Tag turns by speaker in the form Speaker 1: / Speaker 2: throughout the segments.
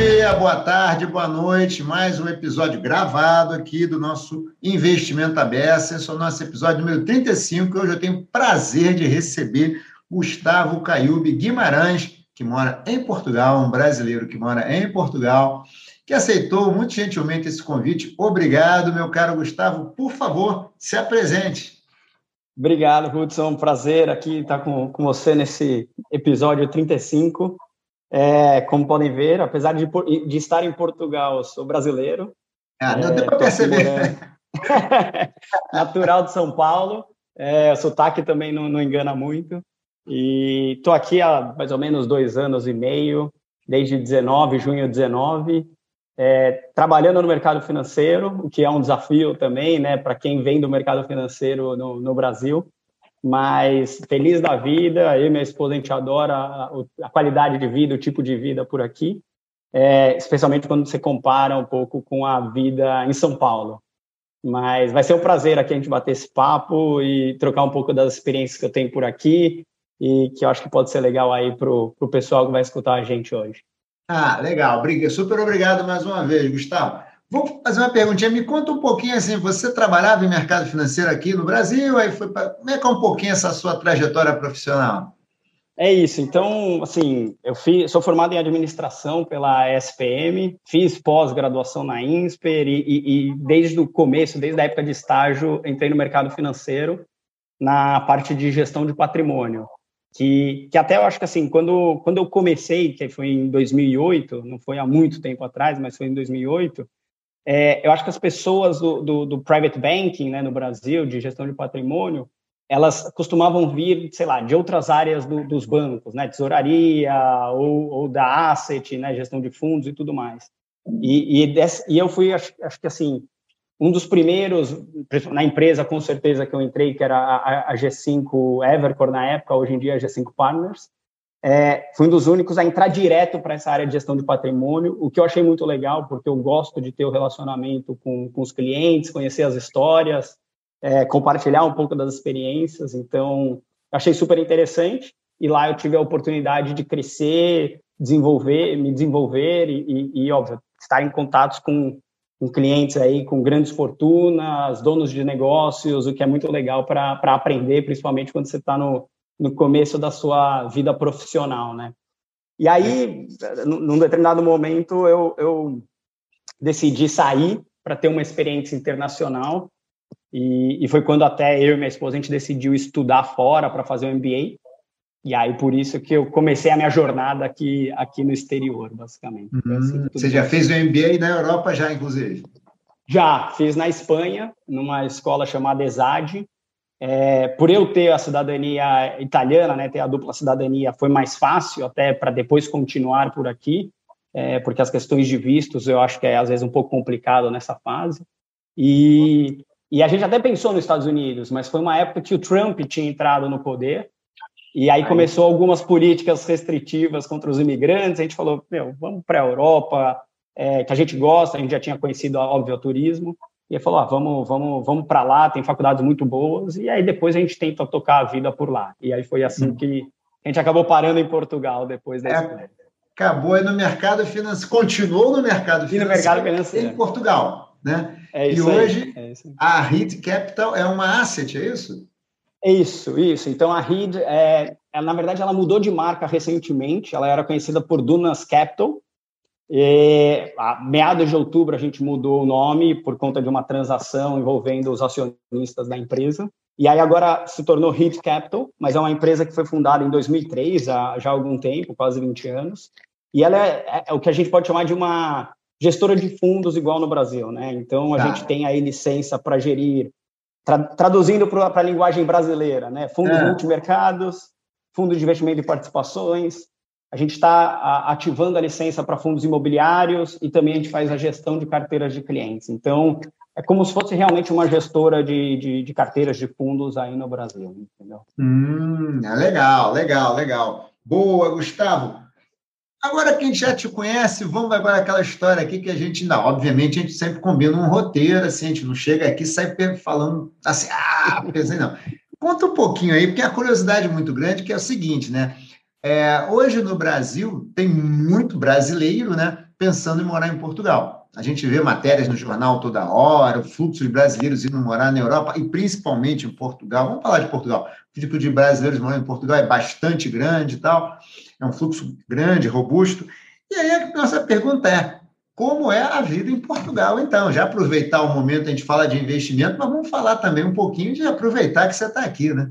Speaker 1: dia, boa tarde, boa noite. Mais um episódio gravado aqui do nosso Investimento Aberto. Esse é o nosso episódio número 35. Hoje eu tenho prazer de receber Gustavo Caiube Guimarães, que mora em Portugal, um brasileiro que mora em Portugal, que aceitou muito gentilmente esse convite. Obrigado, meu caro Gustavo. Por favor, se apresente.
Speaker 2: Obrigado, Hudson. Prazer aqui estar com, com você nesse episódio 35. É, como podem ver, apesar de, de estar em Portugal, sou brasileiro.
Speaker 1: Ah, não é, deu para perceber.
Speaker 2: Natural de São Paulo. É, o sotaque também não, não engana muito. E estou aqui há mais ou menos dois anos e meio, desde 19, junho de 19, é, trabalhando no mercado financeiro, o que é um desafio também, né, para quem vem do mercado financeiro no, no Brasil mas feliz da vida. Eu e minha esposa, a gente adora a, a qualidade de vida, o tipo de vida por aqui, é, especialmente quando você compara um pouco com a vida em São Paulo. Mas vai ser um prazer aqui a gente bater esse papo e trocar um pouco das experiências que eu tenho por aqui e que eu acho que pode ser legal aí para o pessoal que vai escutar a gente hoje.
Speaker 1: Ah, legal. Super obrigado mais uma vez, Gustavo. Vou fazer uma perguntinha. Me conta um pouquinho assim. Você trabalhava em mercado financeiro aqui no Brasil, aí foi para. Como é que é um pouquinho essa sua trajetória profissional?
Speaker 2: É isso. Então, assim, eu fiz, sou formado em administração pela SPM, fiz pós-graduação na INSPER e, e, e, desde o começo, desde a época de estágio, entrei no mercado financeiro na parte de gestão de patrimônio. Que, que até eu acho que assim, quando, quando eu comecei, que foi em 2008, não foi há muito tempo atrás, mas foi em 2008, é, eu acho que as pessoas do, do, do, private banking né, no Brasil, de gestão de patrimônio, elas costumavam vir, sei lá, de outras áreas do, dos bancos, né, tesouraria ou, ou, da asset, né, gestão de fundos e tudo mais. E, e, e eu fui, acho, acho, que assim, um dos primeiros, na empresa com certeza que eu entrei, que era a, a G5 Evercore na época, hoje em dia a G5 Partners, é, fui um dos únicos a entrar direto para essa área de gestão de patrimônio, o que eu achei muito legal, porque eu gosto de ter o relacionamento com, com os clientes, conhecer as histórias, é, compartilhar um pouco das experiências. Então, achei super interessante. E lá eu tive a oportunidade de crescer, desenvolver, me desenvolver e, e, e óbvio, estar em contatos com, com clientes aí, com grandes fortunas, donos de negócios, o que é muito legal para aprender, principalmente quando você está no, no começo da sua vida profissional, né? E aí, num determinado momento, eu, eu decidi sair para ter uma experiência internacional e, e, foi quando até eu e minha esposa a gente decidiu estudar fora para fazer o um MBA. E aí por isso que eu comecei a minha jornada aqui aqui no exterior, basicamente.
Speaker 1: Uhum. Assim, Você já fez o MBA na Europa já, inclusive?
Speaker 2: Já fiz na Espanha, numa escola chamada ESAD, é, por eu ter a cidadania italiana, né, ter a dupla cidadania, foi mais fácil até para depois continuar por aqui, é, porque as questões de vistos eu acho que é às vezes um pouco complicado nessa fase. E, e a gente até pensou nos Estados Unidos, mas foi uma época que o Trump tinha entrado no poder, e aí começou algumas políticas restritivas contra os imigrantes. A gente falou, meu, vamos para a Europa, é, que a gente gosta, a gente já tinha conhecido, óbvio, o turismo. E ele falou: ah, vamos, vamos, vamos para lá, tem faculdades muito boas, e aí depois a gente tenta tocar a vida por lá. E aí foi assim hum. que a gente acabou parando em Portugal depois desse. É,
Speaker 1: acabou aí no mercado financeiro, continuou no mercado financeiro, no mercado financeiro. em Portugal. Né? É e hoje é a RID Capital é uma asset, é isso?
Speaker 2: Isso, isso. Então a RID, é, na verdade, ela mudou de marca recentemente. Ela era conhecida por Dunas Capital, e, a meados de outubro, a gente mudou o nome por conta de uma transação envolvendo os acionistas da empresa. E aí agora se tornou Hit Capital, mas é uma empresa que foi fundada em 2003, há já há algum tempo, quase 20 anos. E ela é, é, é o que a gente pode chamar de uma gestora de fundos igual no Brasil, né? Então a tá. gente tem aí licença para gerir, tra traduzindo para a linguagem brasileira, né? Fundos é. multimercados, fundos de investimento e participações, a gente está ativando a licença para fundos imobiliários e também a gente faz a gestão de carteiras de clientes. Então, é como se fosse realmente uma gestora de, de, de carteiras de fundos aí no Brasil, entendeu?
Speaker 1: Hum, é legal, legal, legal. Boa, Gustavo. Agora que a gente já te conhece, vamos agora aquela história aqui que a gente, não, obviamente a gente sempre combina um roteiro, assim, a gente não chega aqui e sai falando assim, ah, pensei não. Conta um pouquinho aí, porque a curiosidade é muito grande, que é o seguinte, né? É, hoje no Brasil tem muito brasileiro, né? pensando em morar em Portugal. A gente vê matérias no jornal toda hora, o fluxo de brasileiros indo morar na Europa e principalmente em Portugal. Vamos falar de Portugal. O tipo de brasileiros morando em Portugal é bastante grande e tal, é um fluxo grande, robusto. E aí a nossa pergunta é: como é a vida em Portugal, então? Já aproveitar o momento, a gente fala de investimento, mas vamos falar também um pouquinho de aproveitar que você está aqui, né?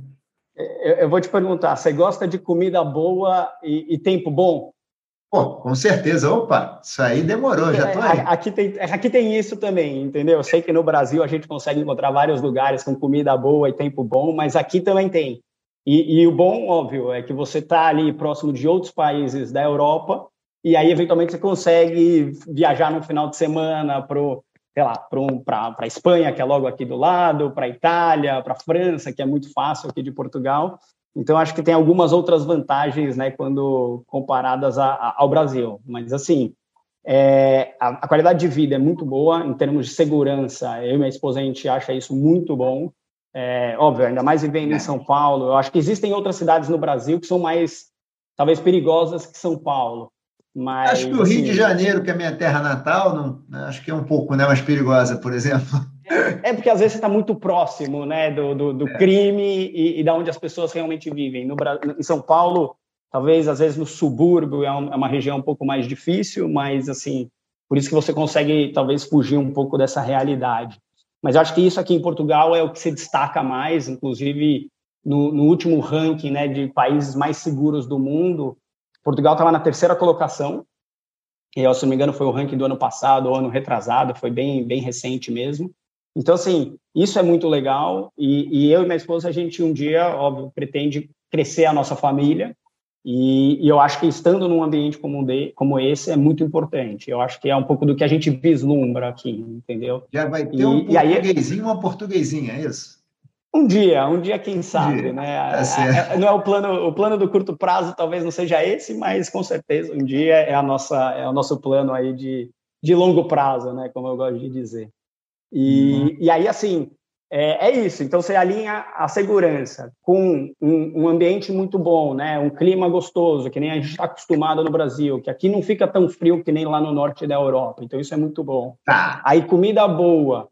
Speaker 2: Eu, vou te perguntar, você gosta de comida boa e, e tempo bom?
Speaker 1: Pô, com certeza. Opa, isso aí demorou, já tô aí.
Speaker 2: Aqui tem, aqui tem isso também, entendeu? Eu sei que no Brasil a gente consegue encontrar vários lugares com comida boa e tempo bom, mas aqui também tem. E, e o bom, óbvio, é que você está ali próximo de outros países da Europa e aí, eventualmente, você consegue viajar no final de semana para sei lá, para a Espanha, que é logo aqui do lado, para a Itália, para a França, que é muito fácil aqui de Portugal. Então, acho que tem algumas outras vantagens, né, quando comparadas a, a, ao Brasil. Mas, assim, é, a, a, qualidade de vida é muito boa, em termos de segurança, eu e minha esposa, a gente acha isso muito bom. É, óbvio, ainda mais vivendo em São Paulo. Eu acho que existem outras cidades no Brasil que são mais, talvez, perigosas que São Paulo. Mas,
Speaker 1: acho que o Rio assim, de Janeiro, que é minha terra natal, não, né, acho que é um pouco né, mais perigosa, por exemplo.
Speaker 2: É, é porque às vezes você está muito próximo né, do, do, do é. crime e, e, da onde as pessoas realmente vivem. No, em São Paulo, talvez às vezes no subúrbio é, um, é uma região um pouco mais difícil, mas assim, por isso que você consegue talvez fugir um pouco dessa realidade. Mas eu acho que isso aqui em Portugal é o que se destaca mais, inclusive no, no último ranking né, de países mais seguros do mundo, Portugal estava na terceira colocação, e, se não me engano, foi o ranking do ano passado ou ano retrasado, foi bem, bem recente mesmo. Então, assim, isso é muito legal, e, e eu e minha esposa, a gente um dia, óbvio, pretende crescer a nossa família, e, e, eu acho que estando num ambiente como, de, como esse é muito importante. Eu acho que é um pouco do que a gente vislumbra aqui, entendeu?
Speaker 1: Já vai ter e, um portuguesinho e uma portuguesinha, é isso?
Speaker 2: Um dia, um dia quem sabe, um dia. né? É, é não é o plano, o plano do curto prazo talvez não seja esse, mas com certeza um dia é a nossa, é o nosso plano aí de, de longo prazo, né? Como eu gosto de dizer. E, uhum. e aí assim é, é, isso. Então você alinha a segurança com um, um, ambiente muito bom, né? Um clima gostoso que nem a gente está acostumado no Brasil, que aqui não fica tão frio que nem lá no norte da Europa. Então isso é muito bom. Tá. Aí comida boa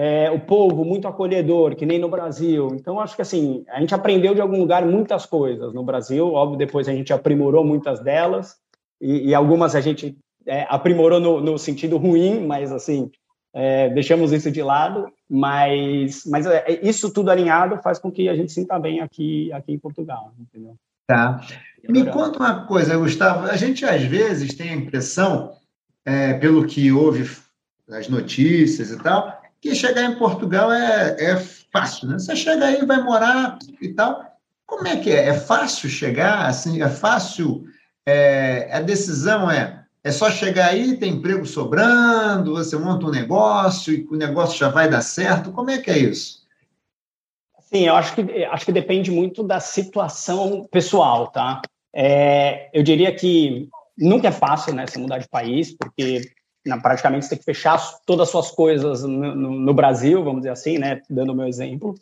Speaker 2: é, o povo muito acolhedor, que nem no Brasil. Então, acho que assim, a gente aprendeu de algum lugar muitas coisas no Brasil, óbvio, depois a gente aprimorou muitas delas, e, e algumas a gente é, aprimorou no, no, sentido ruim, mas assim, é, deixamos isso de lado, mas, mas é, isso tudo alinhado faz com que a gente sinta bem aqui, aqui em Portugal, entendeu?
Speaker 1: Tá. Me conta uma coisa, Gustavo, a gente às vezes tem a impressão, é, pelo que houve nas notícias e tal, que chegar em Portugal é, é fácil, né? Você chega aí, vai morar e tal. Como é que é? É fácil chegar? Assim, é fácil? É, a decisão é é só chegar aí, tem emprego sobrando, você monta um negócio e o negócio já vai dar certo. Como é que é isso?
Speaker 2: Sim, eu acho que acho que depende muito da situação pessoal, tá? É, eu diria que nunca é fácil, né, se mudar de país, porque praticamente você tem que fechar todas as suas coisas no, no, no, Brasil, vamos dizer assim, né, dando o meu exemplo,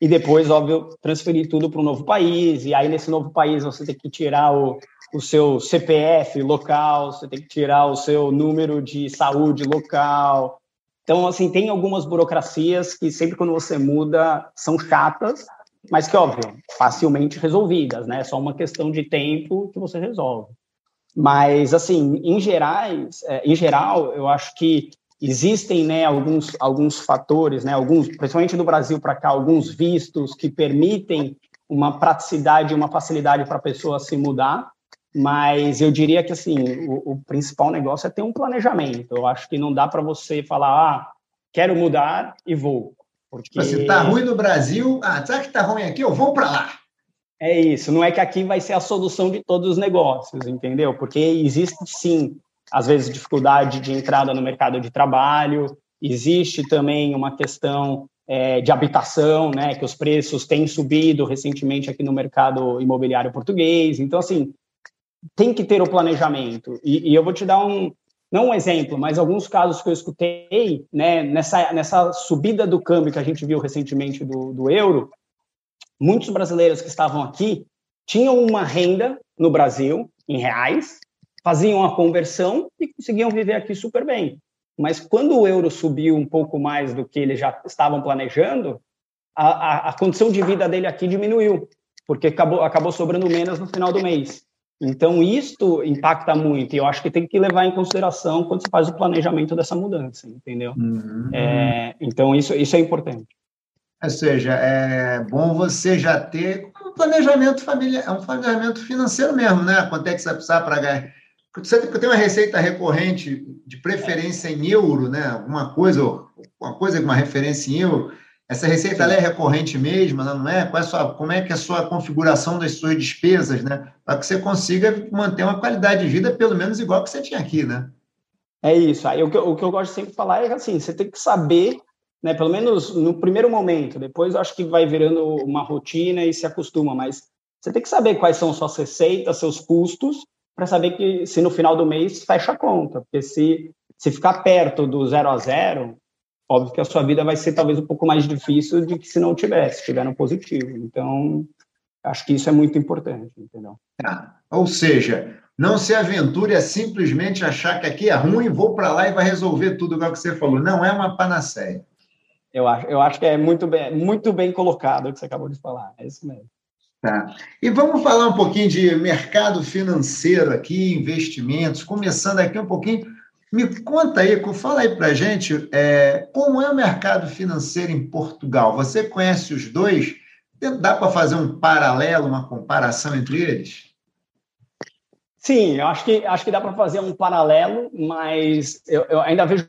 Speaker 2: e depois, óbvio, transferir tudo para um novo país, e aí nesse novo país você tem que tirar o, o seu CPF local, você tem que tirar o seu número de saúde local. Então, assim, tem algumas burocracias que sempre quando você muda são chatas, mas que, óbvio, facilmente resolvidas, né? É só uma questão de tempo que você resolve. Mas, assim, em, gerais, é, em geral, eu acho que existem né, alguns, alguns fatores, né, alguns, principalmente do Brasil para cá, alguns vistos que permitem uma praticidade, uma facilidade para a pessoa se mudar, mas eu diria que assim o, o, principal negócio é ter um planejamento. Eu acho que não dá para você falar, ah, quero mudar e vou.
Speaker 1: Porque... Se está ruim no Brasil, ah, sabe que está ruim aqui, eu vou para lá.
Speaker 2: É isso, não é que aqui vai ser a solução de todos os negócios, entendeu? Porque existe sim, às vezes, dificuldade de entrada no mercado de trabalho, existe também uma questão é, de habitação, né? Que os preços têm subido recentemente aqui no mercado imobiliário português. Então, assim, tem que ter o planejamento. E, e eu vou te dar um, não um exemplo, mas alguns casos que eu escutei, né, nessa, nessa subida do câmbio que a gente viu recentemente do, do euro, muitos brasileiros que estavam aqui tinham uma renda no Brasil, em reais, faziam a conversão e conseguiam viver aqui super bem. Mas quando o euro subiu um pouco mais do que eles já estavam planejando, a, a, a condição de vida dele aqui diminuiu, porque acabou, acabou sobrando menos no final do mês. Então, isto impacta muito, e eu acho que tem que levar em consideração quando se faz o planejamento dessa mudança, entendeu? Uhum. É, então, isso, isso é importante.
Speaker 1: Ou seja, é bom você já ter um planejamento familiar, um planejamento financeiro mesmo, né? Quanto é que você vai precisar para ganhar? Você tem uma receita recorrente, de preferência em euro, né? Alguma coisa, uma coisa com uma referência em euro, essa receita é recorrente mesmo, não é? Qual é sua, como é que é a sua configuração das suas despesas, né? Para que você consiga manter uma qualidade de vida pelo menos igual que você tinha aqui, né?
Speaker 2: É isso. Aí o que, eu, o que eu gosto de sempre falar é que assim, você tem que saber, né? Pelo menos no primeiro momento. Depois acho que vai virando uma rotina e se acostuma, mas você tem que saber quais são suas receitas, seus custos, para saber que se no final do mês fecha a conta. Porque se, se ficar perto do zero a zero, óbvio que a sua vida vai ser talvez um pouco mais difícil de que se não tivesse, estiver no positivo. Então, acho que isso é muito importante, entendeu?
Speaker 1: Ah, ou seja, não se aventure a simplesmente achar que aqui é ruim, vou para lá e vai resolver tudo igual que você falou. Não é uma panaceia.
Speaker 2: Eu acho, eu acho que é muito bem, muito bem colocado o que você acabou de falar. É isso mesmo.
Speaker 1: Tá. E vamos falar um pouquinho de mercado financeiro aqui, investimentos, começando aqui um pouquinho me conta aí, fala aí para a gente é, como é o mercado financeiro em Portugal. Você conhece os dois? Dá para fazer um paralelo, uma comparação entre eles?
Speaker 2: Sim, eu acho que, acho que dá para fazer um paralelo, mas eu, eu, ainda vejo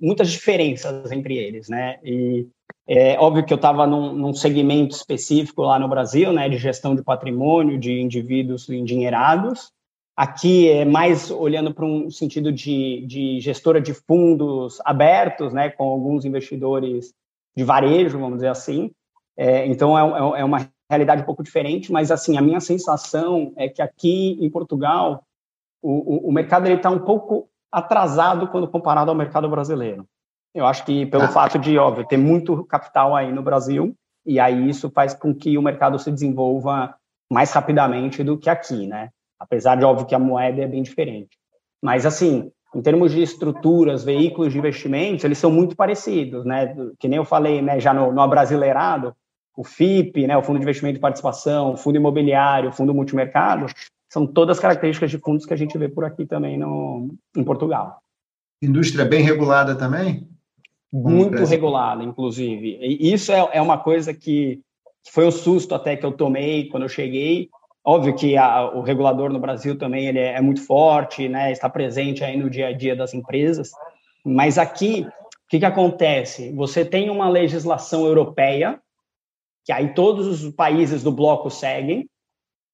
Speaker 2: muitas diferenças entre eles, né? E é óbvio que eu estava num, num, segmento específico lá no Brasil, né, de gestão de patrimônio, de indivíduos endinheirados, Aqui é mais olhando para um sentido de, de gestora de fundos abertos, né, com alguns investidores de varejo, vamos dizer assim. É, então é, é, é uma realidade um pouco diferente, mas assim a minha sensação é que aqui em Portugal o, o, o mercado está um pouco atrasado quando comparado ao mercado brasileiro. Eu acho que pelo ah. fato de, óbvio, ter muito capital aí no Brasil, e aí isso faz com que o mercado se desenvolva mais rapidamente do que aqui, né? apesar de óbvio que a moeda é bem diferente. Mas assim, em termos de estruturas, veículos de investimentos, eles são muito parecidos, né? Que nem eu falei, né, já no, no abrasileirado, o FIP, né, o Fundo de Investimento e Participação, o Fundo Imobiliário, o Fundo Multimercado, são todas características de fundos que a gente vê por aqui também no, em Portugal.
Speaker 1: Indústria bem regulada também?
Speaker 2: Muito regulada, inclusive. E isso é, é uma coisa que foi um susto até que eu tomei quando eu cheguei, Óbvio que a, o regulador no Brasil também ele é, é muito forte, né, está presente aí no dia a dia das empresas, mas aqui, o que, que acontece? Você tem uma legislação europeia, que aí todos os países do bloco seguem,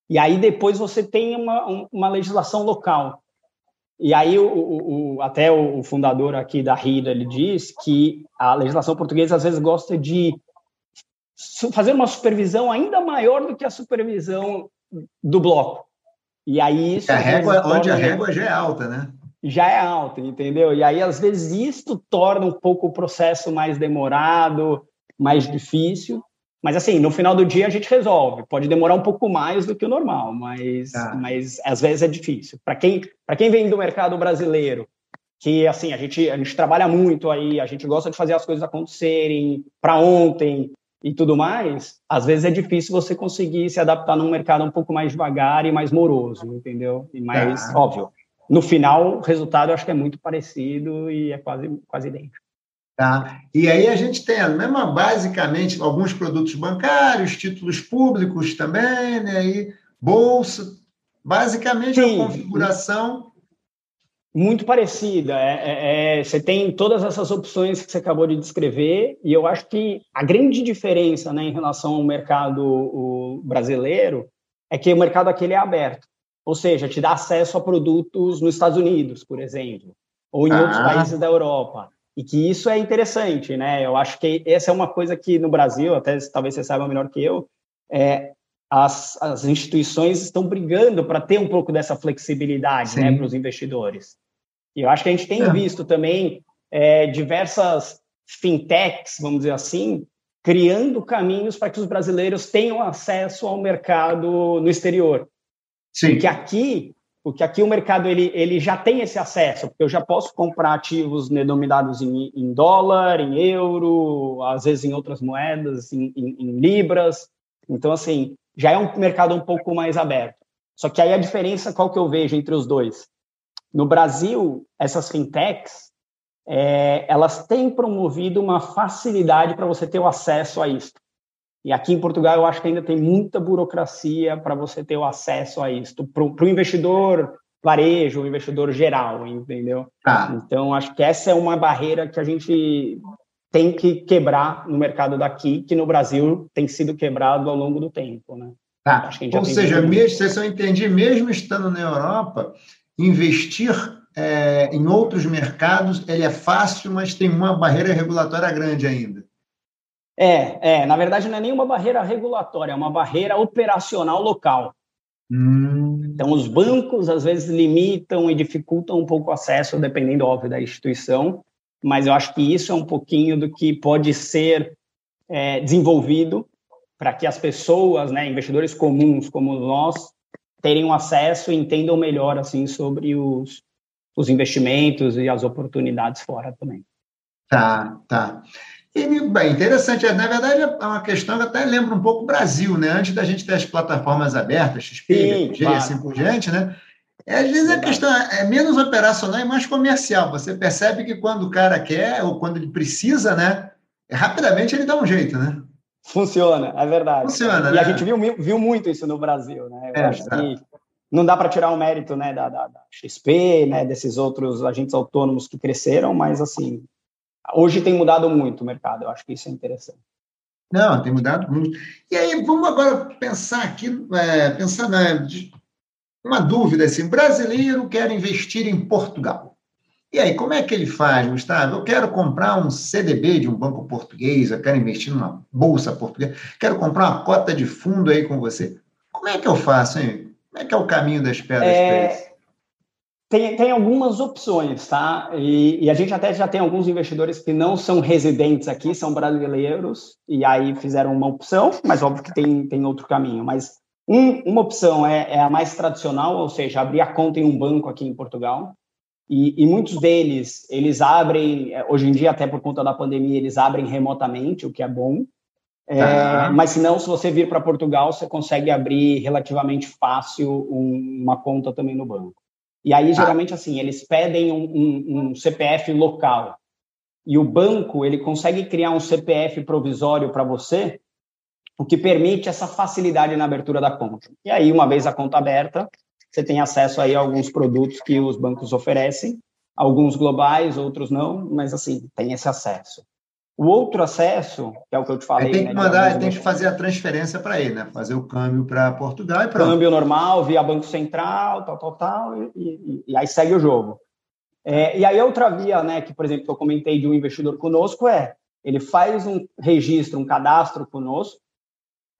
Speaker 2: e aí depois você tem uma, uma legislação local. E aí o, o, até o fundador aqui da RIDA, ele diz que a legislação portuguesa às vezes gosta de fazer uma supervisão ainda maior do que a supervisão do bloco. E aí isso.
Speaker 1: A régua, onde a régua já é alta, né?
Speaker 2: Já é alta, entendeu? E aí, às vezes, isso torna um pouco o processo mais demorado, mais difícil. Mas, assim, no final do dia a gente resolve. Pode demorar um pouco mais do que o normal, mas, ah. mas às vezes é difícil. Para quem, quem vem do mercado brasileiro, que, assim, a gente, a gente trabalha muito aí, a gente gosta de fazer as coisas acontecerem para ontem, e tudo mais, às vezes é difícil você conseguir se adaptar num mercado um pouco mais devagar e mais moroso, entendeu? E mais ah. óbvio. No final, o resultado eu acho que é muito parecido e é quase, quase idêntico.
Speaker 1: Tá. E aí a gente tem a mesma, basicamente, alguns produtos bancários, títulos públicos também, né? E bolsa. Basicamente, Sim. a configuração
Speaker 2: muito parecida. É, é, é, você tem todas essas opções que você acabou de descrever, e eu acho que a grande diferença né, em relação ao mercado brasileiro é que o mercado aquele é aberto. Ou seja, te dá acesso a produtos nos Estados Unidos, por exemplo, ou em ah. outros países da Europa. E que isso é interessante, né? Eu acho que essa é uma coisa que no Brasil, até talvez você saiba melhor que eu, é, as, as instituições estão brigando para ter um pouco dessa flexibilidade né, para os investidores. E eu acho que a gente tem é. visto também é, diversas fintechs, vamos dizer assim, criando caminhos para que os brasileiros tenham acesso ao mercado no exterior. Sim. Porque aqui porque aqui o mercado ele, ele já tem esse acesso, porque eu já posso comprar ativos denominados em, em dólar, em euro, às vezes em outras moedas, em, em, em libras. Então, assim, já é um mercado um pouco mais aberto. Só que aí a diferença, qual que eu vejo entre os dois? No Brasil, essas fintechs, é, elas têm promovido uma facilidade para você ter o acesso a isso. E aqui em Portugal, eu acho que ainda tem muita burocracia para você ter o acesso a isso. Para o investidor varejo, o investidor geral, entendeu? Ah. Então, acho que essa é uma barreira que a gente tem que quebrar no mercado daqui, que no Brasil tem sido quebrado ao longo do tempo, né?
Speaker 1: Tá. Ou seja, mesmo, se eu entendi, mesmo estando na Europa, investir é, em outros mercados ele é fácil, mas tem uma barreira regulatória grande ainda.
Speaker 2: É, é, na verdade não é nenhuma barreira regulatória, é uma barreira operacional local. Hum. Então, os bancos às vezes limitam e dificultam um pouco o acesso, dependendo, óbvio, da instituição, mas eu acho que isso é um pouquinho do que pode ser é, desenvolvido para que as pessoas, né, investidores comuns como nós, terem acesso e entendam melhor assim sobre os, os investimentos e as oportunidades fora também.
Speaker 1: Tá, tá. Bem, interessante. Na verdade, é uma questão que até lembra um pouco o Brasil, né? Antes da gente ter as plataformas abertas, XP, Sim, BG, claro. assim por diante, né? É, às vezes a questão é menos operacional e mais comercial. Você percebe que quando o cara quer ou quando ele precisa, né? Rapidamente ele dá um jeito, né?
Speaker 2: Funciona, é verdade.
Speaker 1: Funciona,
Speaker 2: e
Speaker 1: né?
Speaker 2: a gente viu, viu muito isso no Brasil, né? Eu é, acho que não dá para tirar o mérito né, da, da, da, XP, né, desses outros agentes autônomos que cresceram, mas assim, hoje tem mudado muito o mercado, eu acho que isso é interessante.
Speaker 1: Não, tem mudado muito. E aí, vamos agora pensar aqui, é, pensar na, uma dúvida assim, brasileiro quer investir em Portugal. E aí, como é que ele faz, Gustavo? Eu quero comprar um CDB de um banco português, eu quero investir numa bolsa portuguesa, quero comprar uma cota de fundo aí com você. Como é que eu faço, hein? Como é que é o caminho das pedras é...
Speaker 2: Tem, tem algumas opções, tá? E, e, a gente até já tem alguns investidores que não são residentes aqui, são brasileiros, e aí fizeram uma opção, mas óbvio que tem, tem outro caminho. Mas um, uma opção é, é a mais tradicional, ou seja, abrir a conta em um banco aqui em Portugal. E, e, muitos deles, eles abrem, é, hoje em dia, até por conta da pandemia, eles abrem remotamente, o que é bom. É, Mas se não, se você vir para Portugal, você consegue abrir relativamente fácil um, uma conta também no banco. E aí, geralmente, assim, eles pedem um, um, um, CPF local. E o banco, ele consegue criar um CPF provisório para você, o que permite essa facilidade na abertura da conta. E aí, uma vez a conta aberta, você tem acesso aí a alguns produtos que os bancos oferecem, alguns globais, outros não, mas assim, tem esse acesso. O outro acesso, que é o que eu te falei.
Speaker 1: tem que né, mandar, tem que fazer a transferência para ele, né? Fazer o câmbio para Portugal e pronto.
Speaker 2: Câmbio normal, via Banco Central, tal, tal, tal, e, e, e aí segue o jogo. É, e aí outra via, né, que, por exemplo, que eu comentei de um investidor conosco é, ele faz um registro, um cadastro conosco,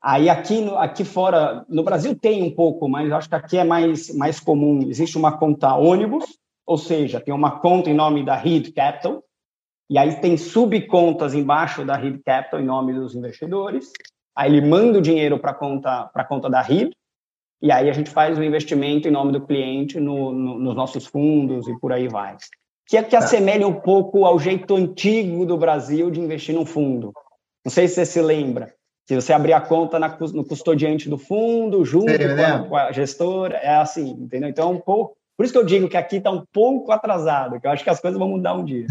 Speaker 2: Aí aqui, no, aqui fora, no Brasil tem um pouco, mas acho que aqui é mais, mais comum. Existe uma conta ônibus, ou seja, tem uma conta em nome da Reed Capital, e aí tem subcontas embaixo da Reed Capital em nome dos investidores. Aí ele manda o dinheiro para conta, a conta da Reed, e aí a gente faz o investimento em nome do cliente no, no, nos nossos fundos e por aí vai. Que é que tá. assemelha um pouco ao jeito antigo do Brasil de investir num fundo. Não sei se você se lembra se você abrir a conta na, no custodiante do fundo, junto com, a, com, a, gestora, é assim, entendeu? Então, é um pouco. Por isso que eu digo que aqui está um pouco atrasado, que eu acho que as coisas vão mudar um dia.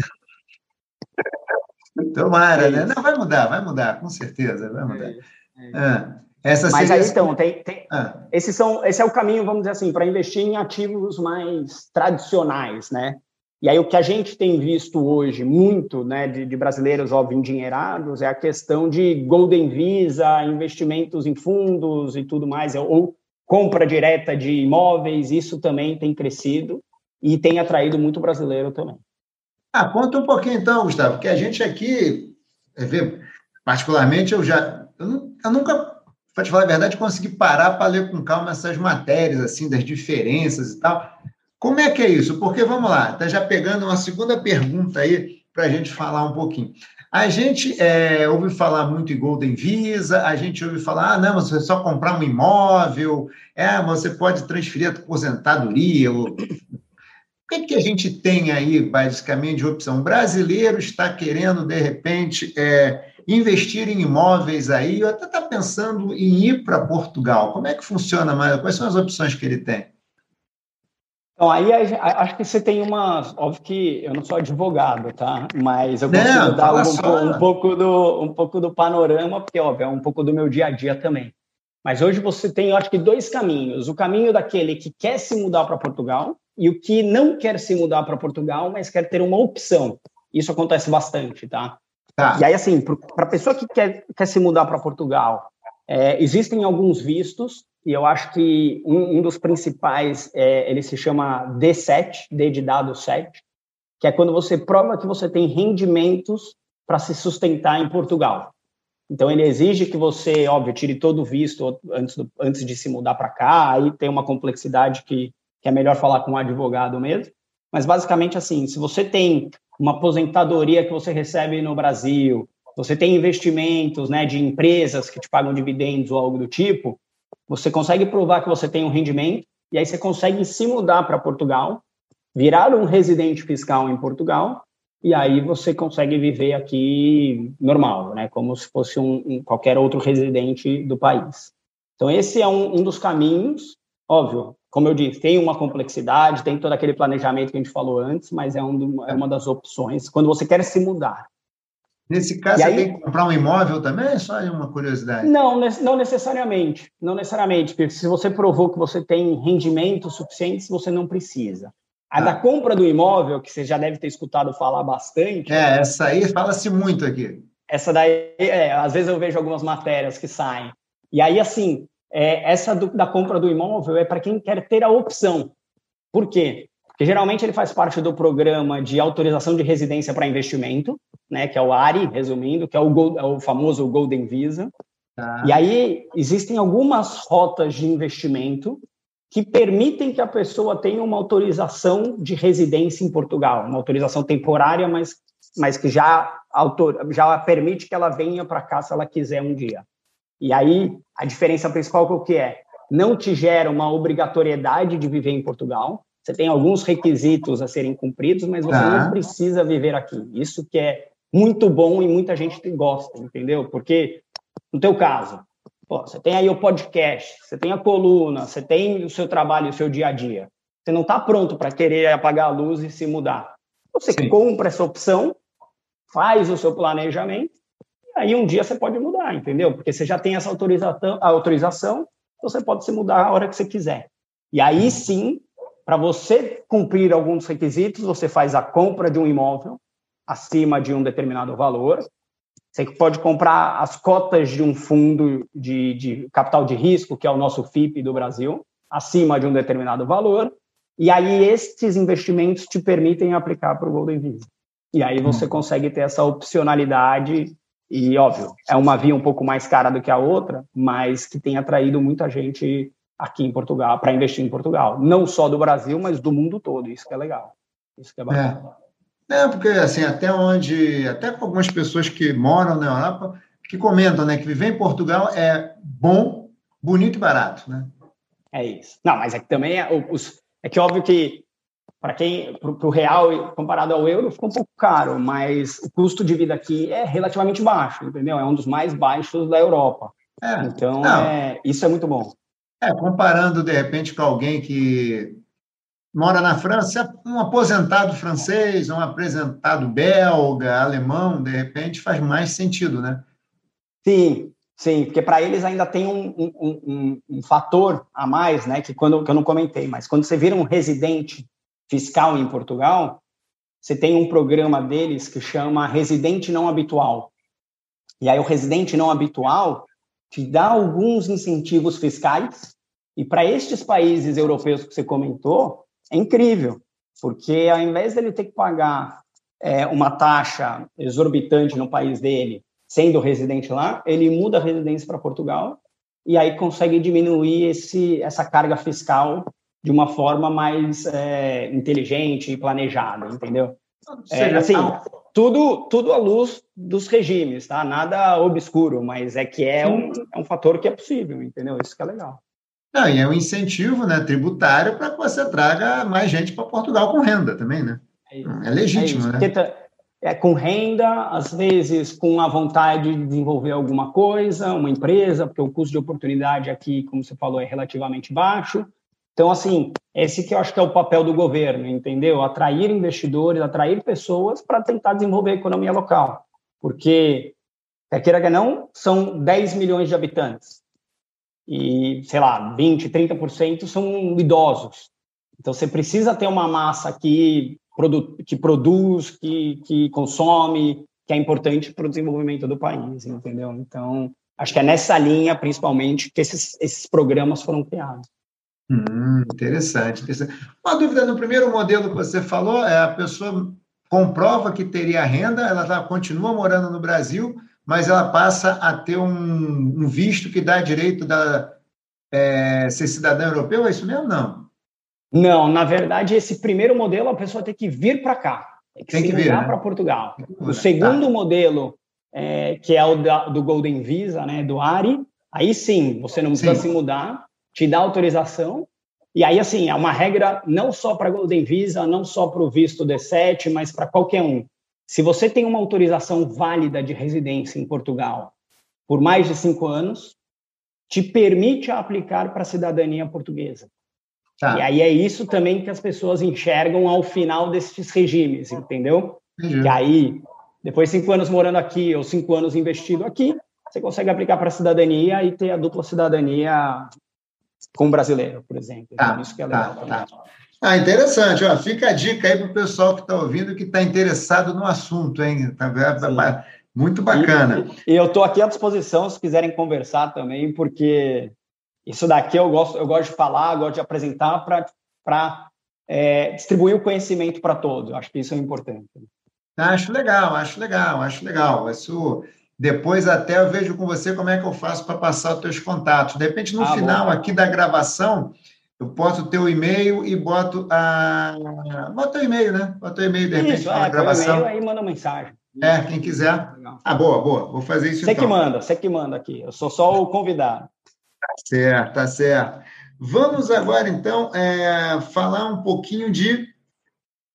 Speaker 1: Tomara, é né? Não, vai mudar, vai mudar, com certeza, vai mudar. É, é.
Speaker 2: Ah, essa Mas aí, então, tem, tem ah. esses são, esse é o caminho, vamos dizer assim, para investir em ativos mais tradicionais, né? E aí o que a gente tem visto hoje muito, né, de, de brasileiros óbvio endinheirados é a questão de golden visa, investimentos em fundos e tudo mais, ou compra direta de imóveis, isso também tem crescido e tem atraído muito brasileiro também.
Speaker 1: Ah, conta um pouquinho então, Gustavo, porque a gente aqui, é, particularmente, eu já, eu, nunca, para te falar a verdade, consegui parar para ler com calma essas matérias, assim, das diferenças e tal. Como é que é isso? Porque, vamos lá, está já pegando uma segunda pergunta aí para a gente falar um pouquinho. A gente é, ouve falar muito em Golden Visa, a gente ouve falar, ah, não, você é só comprar um imóvel, é, você pode transferir a aposentadoria. O que, que a gente tem aí, basicamente, de opção? O brasileiro está querendo, de repente, é, investir em imóveis aí, ou até está pensando em ir para Portugal. Como é que funciona mais? Quais são as opções que ele tem?
Speaker 2: Então, aí acho que você tem uma. Óbvio que eu não sou advogado, tá? Mas eu consigo não, dar um, um, pouco do, um pouco do panorama, porque, óbvio, é um pouco do meu dia a dia também. Mas hoje você tem, acho que, dois caminhos. O caminho daquele que quer se mudar para Portugal e o que não quer se mudar para Portugal, mas quer ter uma opção. Isso acontece bastante, tá? tá. E aí, assim, para a pessoa que quer, quer se mudar para Portugal, é, existem alguns vistos e eu acho que um, um dos principais, é, ele se chama D7, D de dado 7, que é quando você prova que você tem rendimentos para se sustentar em Portugal. Então, ele exige que você, óbvio, tire todo o visto antes, do, antes de se mudar para cá, aí tem uma complexidade que, que é melhor falar com um advogado mesmo. Mas, basicamente, assim, se você tem uma aposentadoria que você recebe no Brasil, você tem investimentos né, de empresas que te pagam dividendos ou algo do tipo, você consegue provar que você tem um rendimento e aí você consegue se mudar para Portugal, virar um residente fiscal em Portugal e aí você consegue viver aqui normal, né, como se fosse um, um qualquer outro residente do país. Então esse é um, um dos caminhos, óbvio. Como eu disse, tem uma complexidade, tem todo aquele planejamento que a gente falou antes, mas é, um, é uma das opções quando você quer se mudar.
Speaker 1: Nesse caso, e você aí, tem que comprar um imóvel também? Só uma curiosidade.
Speaker 2: Não, não necessariamente. Não necessariamente, porque se você provou que você tem rendimentos suficientes, você não precisa. A ah. da compra do imóvel, que você já deve ter escutado falar bastante.
Speaker 1: É, essa aí fala-se muito aqui.
Speaker 2: Essa daí, é, às vezes eu vejo algumas matérias que saem. E aí, assim, é, essa do, da compra do imóvel é para quem quer ter a opção. Por quê? Porque geralmente ele faz parte do programa de autorização de residência para investimento, né, que é o ARI, resumindo, que é o, Gold, é o famoso Golden Visa. Tá. E aí existem algumas rotas de investimento que permitem que a pessoa tenha uma autorização de residência em Portugal, uma autorização temporária, mas, mas que já, autor, já permite que ela venha para cá se ela quiser um dia. E aí a diferença principal qual que é? Não te gera uma obrigatoriedade de viver em Portugal, você tem alguns requisitos a serem cumpridos, mas você não tá. precisa viver aqui. Isso que é muito bom e muita gente gosta, entendeu? Porque, no teu caso, pô, você tem aí o podcast, você tem a coluna, você tem o seu trabalho, o seu dia a dia. Você não está pronto para querer apagar a luz e se mudar. Você Sim. compra essa opção, faz o seu planejamento, aí um dia você pode mudar, entendeu? Porque você já tem essa autorização, autorização você pode se mudar a hora que você quiser. E aí sim, para você cumprir alguns requisitos, você faz a compra de um imóvel, acima de um determinado valor. Você pode comprar as cotas de um fundo de, de capital de risco, que é o nosso FIP do Brasil, acima de um determinado valor. E aí estes investimentos te permitem aplicar para o Golden Visa. E aí você hum. consegue ter essa opcionalidade e, óbvio, é uma via um pouco mais cara do que a outra, mas que tem atraído muita gente aqui em Portugal, para investir em Portugal. Não só do Brasil, mas do mundo todo. Isso que é legal. Isso que é bacana.
Speaker 1: É. É, porque assim, até onde, até com algumas pessoas que moram na Europa, que comentam, né, que viver em Portugal é bom, bonito e barato, né?
Speaker 2: É isso. Não, mas é que também é, os, é que óbvio que para quem para o real comparado ao euro fica um pouco caro, mas o custo de vida aqui é relativamente baixo, entendeu? É um dos mais baixos da Europa. É, então, é, isso é muito bom.
Speaker 1: É, comparando de repente com alguém que mora na França, um aposentado francês, um aposentado belga, alemão, de repente faz mais sentido, né?
Speaker 2: Sim, sim, porque para eles ainda tem um, um, um, um, fator a mais, né? Que, quando, que eu não comentei, mas quando você vira um residente fiscal em Portugal, você tem um programa deles que chama residente não habitual. E aí o residente não habitual te dá alguns incentivos fiscais, e para estes países europeus que você comentou, é incrível, porque ao invés dele ter que pagar é, uma taxa exorbitante no país dele, sendo residente lá, ele muda a residência para Portugal e aí consegue diminuir esse, essa carga fiscal de uma forma mais é, inteligente e planejada, entendeu?
Speaker 1: É, assim,
Speaker 2: tudo, tudo à luz dos regimes, tá? Nada obscuro, mas é que é um, é um fator que é possível, entendeu? Isso que é legal.
Speaker 1: Não, e é um incentivo né, tributário para que você traga mais gente para Portugal com renda também, né? É, é legítimo, é né?
Speaker 2: É com renda, às vezes com a vontade de desenvolver alguma coisa, uma empresa, porque o custo de oportunidade aqui, como você falou, é relativamente baixo. Então, assim, esse que eu acho que é o papel do governo, entendeu? Atrair investidores, atrair pessoas para tentar desenvolver a economia local. Porque, quer queira que não, são 10 milhões de habitantes. E, sei lá, 20, 30% são idosos. Então, você precisa ter uma massa que, produ que produz, que, que consome, que é importante para o desenvolvimento do país, entendeu? Então, acho que é nessa linha, principalmente, que esses, esses programas foram criados.
Speaker 1: Hum, interessante, interessante. Uma dúvida no primeiro modelo que você falou é a pessoa comprova que teria renda, ela tá, continua morando no Brasil, mas ela passa a ter um, um visto que dá direito da é, ser cidadã europeu, é isso mesmo? Não.
Speaker 2: Não, na verdade, esse primeiro modelo a pessoa tem que vir para cá, tem que, tem que vir né? para Portugal. O segundo tá. modelo, é, que é o da, do Golden Visa, né, do ARI, aí sim, você não precisa sim. se mudar, te dá autorização. E aí, assim, é uma regra não só para Golden Visa, não só para o visto D7, mas para qualquer um. Se você tem uma autorização válida de residência em Portugal por mais de cinco anos, te permite aplicar para a cidadania portuguesa. Tá. E aí é isso também que as pessoas enxergam ao final desses regimes, entendeu? Que aí, depois de cinco anos morando aqui ou cinco anos investido aqui, você consegue aplicar para a cidadania e ter a dupla cidadania com brasileiro, por exemplo.
Speaker 1: Tá, então, isso que é legal tá, tá. Ah, interessante. Ó, fica a dica aí para o pessoal que está ouvindo que está interessado no assunto, hein? Tá, muito bacana.
Speaker 2: E, e eu estou aqui à disposição se quiserem conversar também, porque isso daqui eu gosto, eu gosto de falar, gosto de apresentar para é, distribuir o conhecimento para todos. Acho que isso é importante.
Speaker 1: Acho legal, acho legal, acho legal. Isso depois até eu vejo com você como é que eu faço para passar os teus contatos. De repente, no ah, final bom. aqui da gravação, eu boto o teu e-mail e boto a. Bota o e-mail, né? Bota o e-mail, de repente,
Speaker 2: isso, é, gravação. aí manda mensagem.
Speaker 1: É, quem quiser. Legal. Ah, boa, boa. Vou fazer isso
Speaker 2: Você então. que manda, você que manda aqui. Eu sou só o convidado.
Speaker 1: Tá certo, tá certo. Vamos agora, então, é, falar um pouquinho de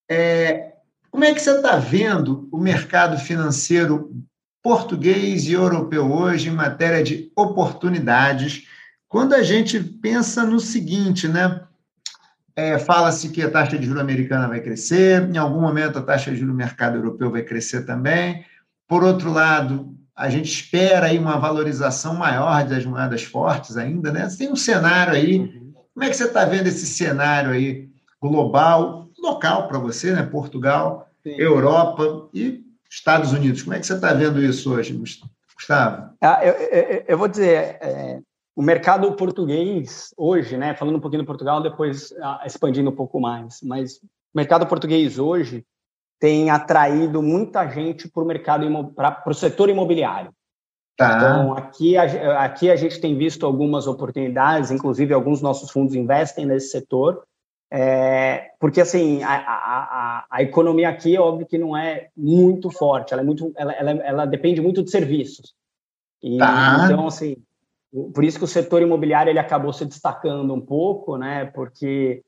Speaker 1: é, como é que você está vendo o mercado financeiro português e europeu hoje em matéria de oportunidades. Quando a gente pensa no seguinte, né? É, Fala-se que a taxa de juros americana vai crescer, em algum momento a taxa de juros do mercado europeu vai crescer também. Por outro lado, a gente espera aí uma valorização maior das moedas fortes ainda, né? Você tem um cenário aí. Uhum. Como é que você está vendo esse cenário aí global, local para você, né? Portugal, Sim. Europa e Estados Unidos. Como é que você está vendo isso hoje, Gustavo?
Speaker 2: Ah, eu, eu, eu, vou dizer, é, o mercado português hoje, né, falando um pouquinho do Portugal, depois ah, expandindo um pouco mais, mas o mercado português hoje tem atraído muita gente para o mercado para o setor imobiliário. Tá. Então aqui a, aqui a gente tem visto algumas oportunidades, inclusive alguns nossos fundos investem nesse setor é, porque assim a, a, a, economia aqui é óbvio que não é muito forte, ela é muito, ela, ela, ela depende muito de serviços. E, tá. Então assim, por isso que o setor imobiliário ele acabou se destacando um pouco, né? Porque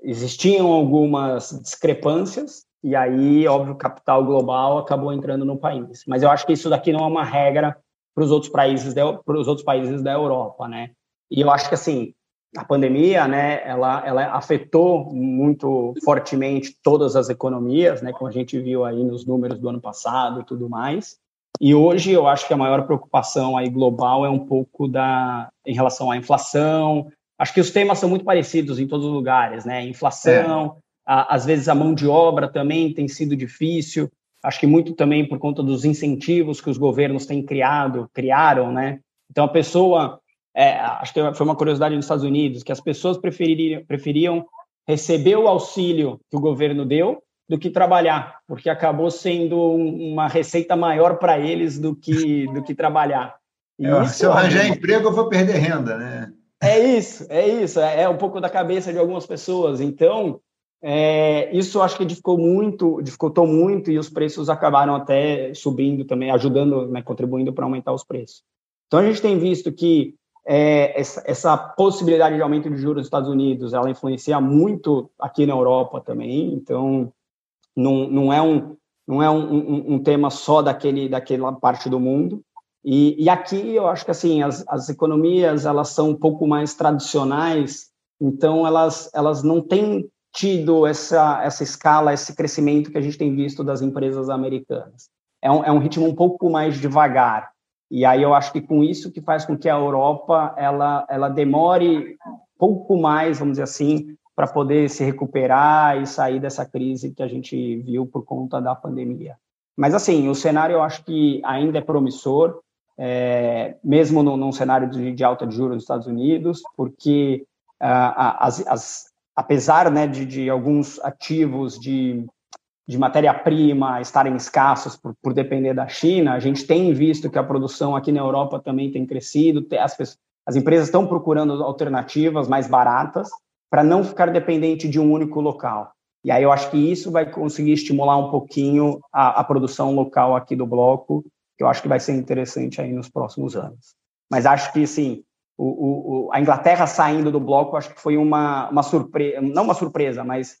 Speaker 2: existiam algumas discrepâncias e aí, óbvio, o capital global acabou entrando no país. Mas eu acho que isso daqui não é uma regra para os outros países da, para os outros países da Europa, né? E eu acho que assim a pandemia, né, ela, ela afetou muito fortemente todas as economias, né, como a gente viu aí nos números do ano passado e tudo mais. E hoje eu acho que a maior preocupação aí global é um pouco da em relação à inflação. Acho que os temas são muito parecidos em todos os lugares, né? Inflação, é. a, às vezes a mão de obra também tem sido difícil. Acho que muito também por conta dos incentivos que os governos têm criado, criaram, né? Então a pessoa é, acho que foi uma curiosidade nos Estados Unidos, que as pessoas preferiam, preferiam receber o auxílio que o governo deu do que trabalhar, porque acabou sendo uma receita maior para eles do que, do que trabalhar.
Speaker 1: É, se eu arranjar emprego, eu vou perder renda, né?
Speaker 2: É isso, é isso. É, é um pouco da cabeça de algumas pessoas. Então, é, isso acho que dificultou muito, dificultou muito e os preços acabaram até subindo também, ajudando, né, contribuindo para aumentar os preços. Então a gente tem visto que é, essa, essa, possibilidade de aumento de juros nos Estados Unidos, ela influencia muito aqui na Europa também. Então não, não é um não é um, um, um tema só daquele daquela parte do mundo. E, e aqui eu acho que assim as, as economias elas são um pouco mais tradicionais, então elas elas não têm tido essa, essa escala, esse crescimento que a gente tem visto das empresas americanas. É um, é um ritmo um pouco mais devagar. E aí eu acho que com isso que faz com que a Europa ela, ela demore pouco mais, vamos dizer assim, para poder se recuperar e sair dessa crise que a gente viu por conta da pandemia. Mas assim, o cenário eu acho que ainda é promissor, é, mesmo no, num cenário de, de, alta de juros nos Estados Unidos, porque uh, as, as, apesar né, de, de alguns ativos de, de matéria-prima estarem escassos por, por, depender da China, a gente tem visto que a produção aqui na Europa também tem crescido, as, as empresas estão procurando alternativas mais baratas para não ficar dependente de um único local. E aí eu acho que isso vai conseguir estimular um pouquinho a, a produção local aqui do bloco, que eu acho que vai ser interessante aí nos próximos anos. Mas acho que, sim, o, o, a Inglaterra saindo do bloco, acho que foi uma, uma surpresa, não uma surpresa, mas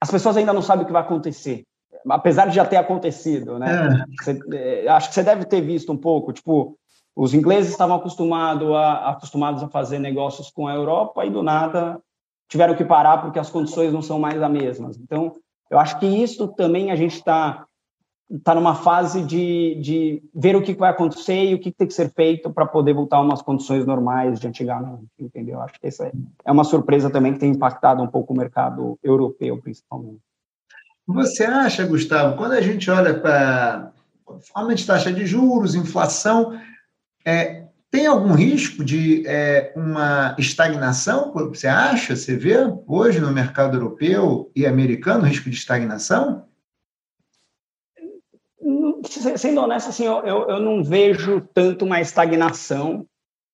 Speaker 2: as pessoas ainda não sabem o que vai acontecer, apesar de já ter acontecido, né? É. Você, é, acho que você deve ter visto um pouco, tipo, os ingleses estavam acostumados a, acostumados a fazer negócios com a Europa e do nada tiveram que parar porque as condições não são mais as mesmas. Então, eu acho que isso também a gente está está numa fase de, de ver o que vai acontecer e o que tem que ser feito para poder voltar a umas condições normais de antigamente, entendeu? Acho que essa é uma surpresa também que tem impactado um pouco o mercado europeu, principalmente.
Speaker 1: Você acha, Gustavo, quando a gente olha para aumento de taxa de juros, inflação, é, tem algum risco de é, uma estagnação? Você acha? Você vê hoje no mercado europeu e americano risco de estagnação?
Speaker 2: Sendo honesto, assim, eu, eu, eu, não vejo tanto uma estagnação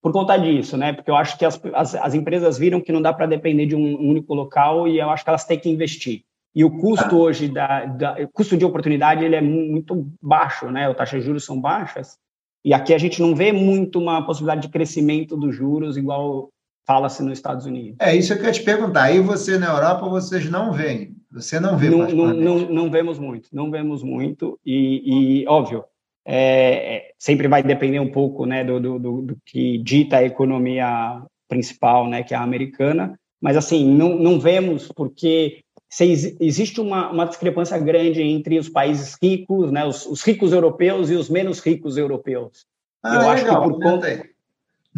Speaker 2: por conta disso, né? Porque eu acho que as, as, as empresas viram que não dá para depender de um único local e eu acho que elas têm que investir. E o custo ah. hoje, da, da, o custo de oportunidade, ele é muito baixo, né? As taxas de juros são baixas. E aqui a gente não vê muito uma possibilidade de crescimento dos juros igual fala-se nos Estados Unidos.
Speaker 1: É isso que eu ia te perguntar. Aí você na Europa, vocês não veem você não vê
Speaker 2: não, não, não, não, vemos muito, não vemos muito. E, e óbvio, é, é, sempre vai depender um pouco né, do, do, do, que dita a economia principal, né, que é a americana. Mas, assim, não, não vemos porque se existe uma, uma discrepância grande entre os países ricos, né, os, os ricos europeus e os menos ricos europeus.
Speaker 1: Ah, Eu acho legal, que por conta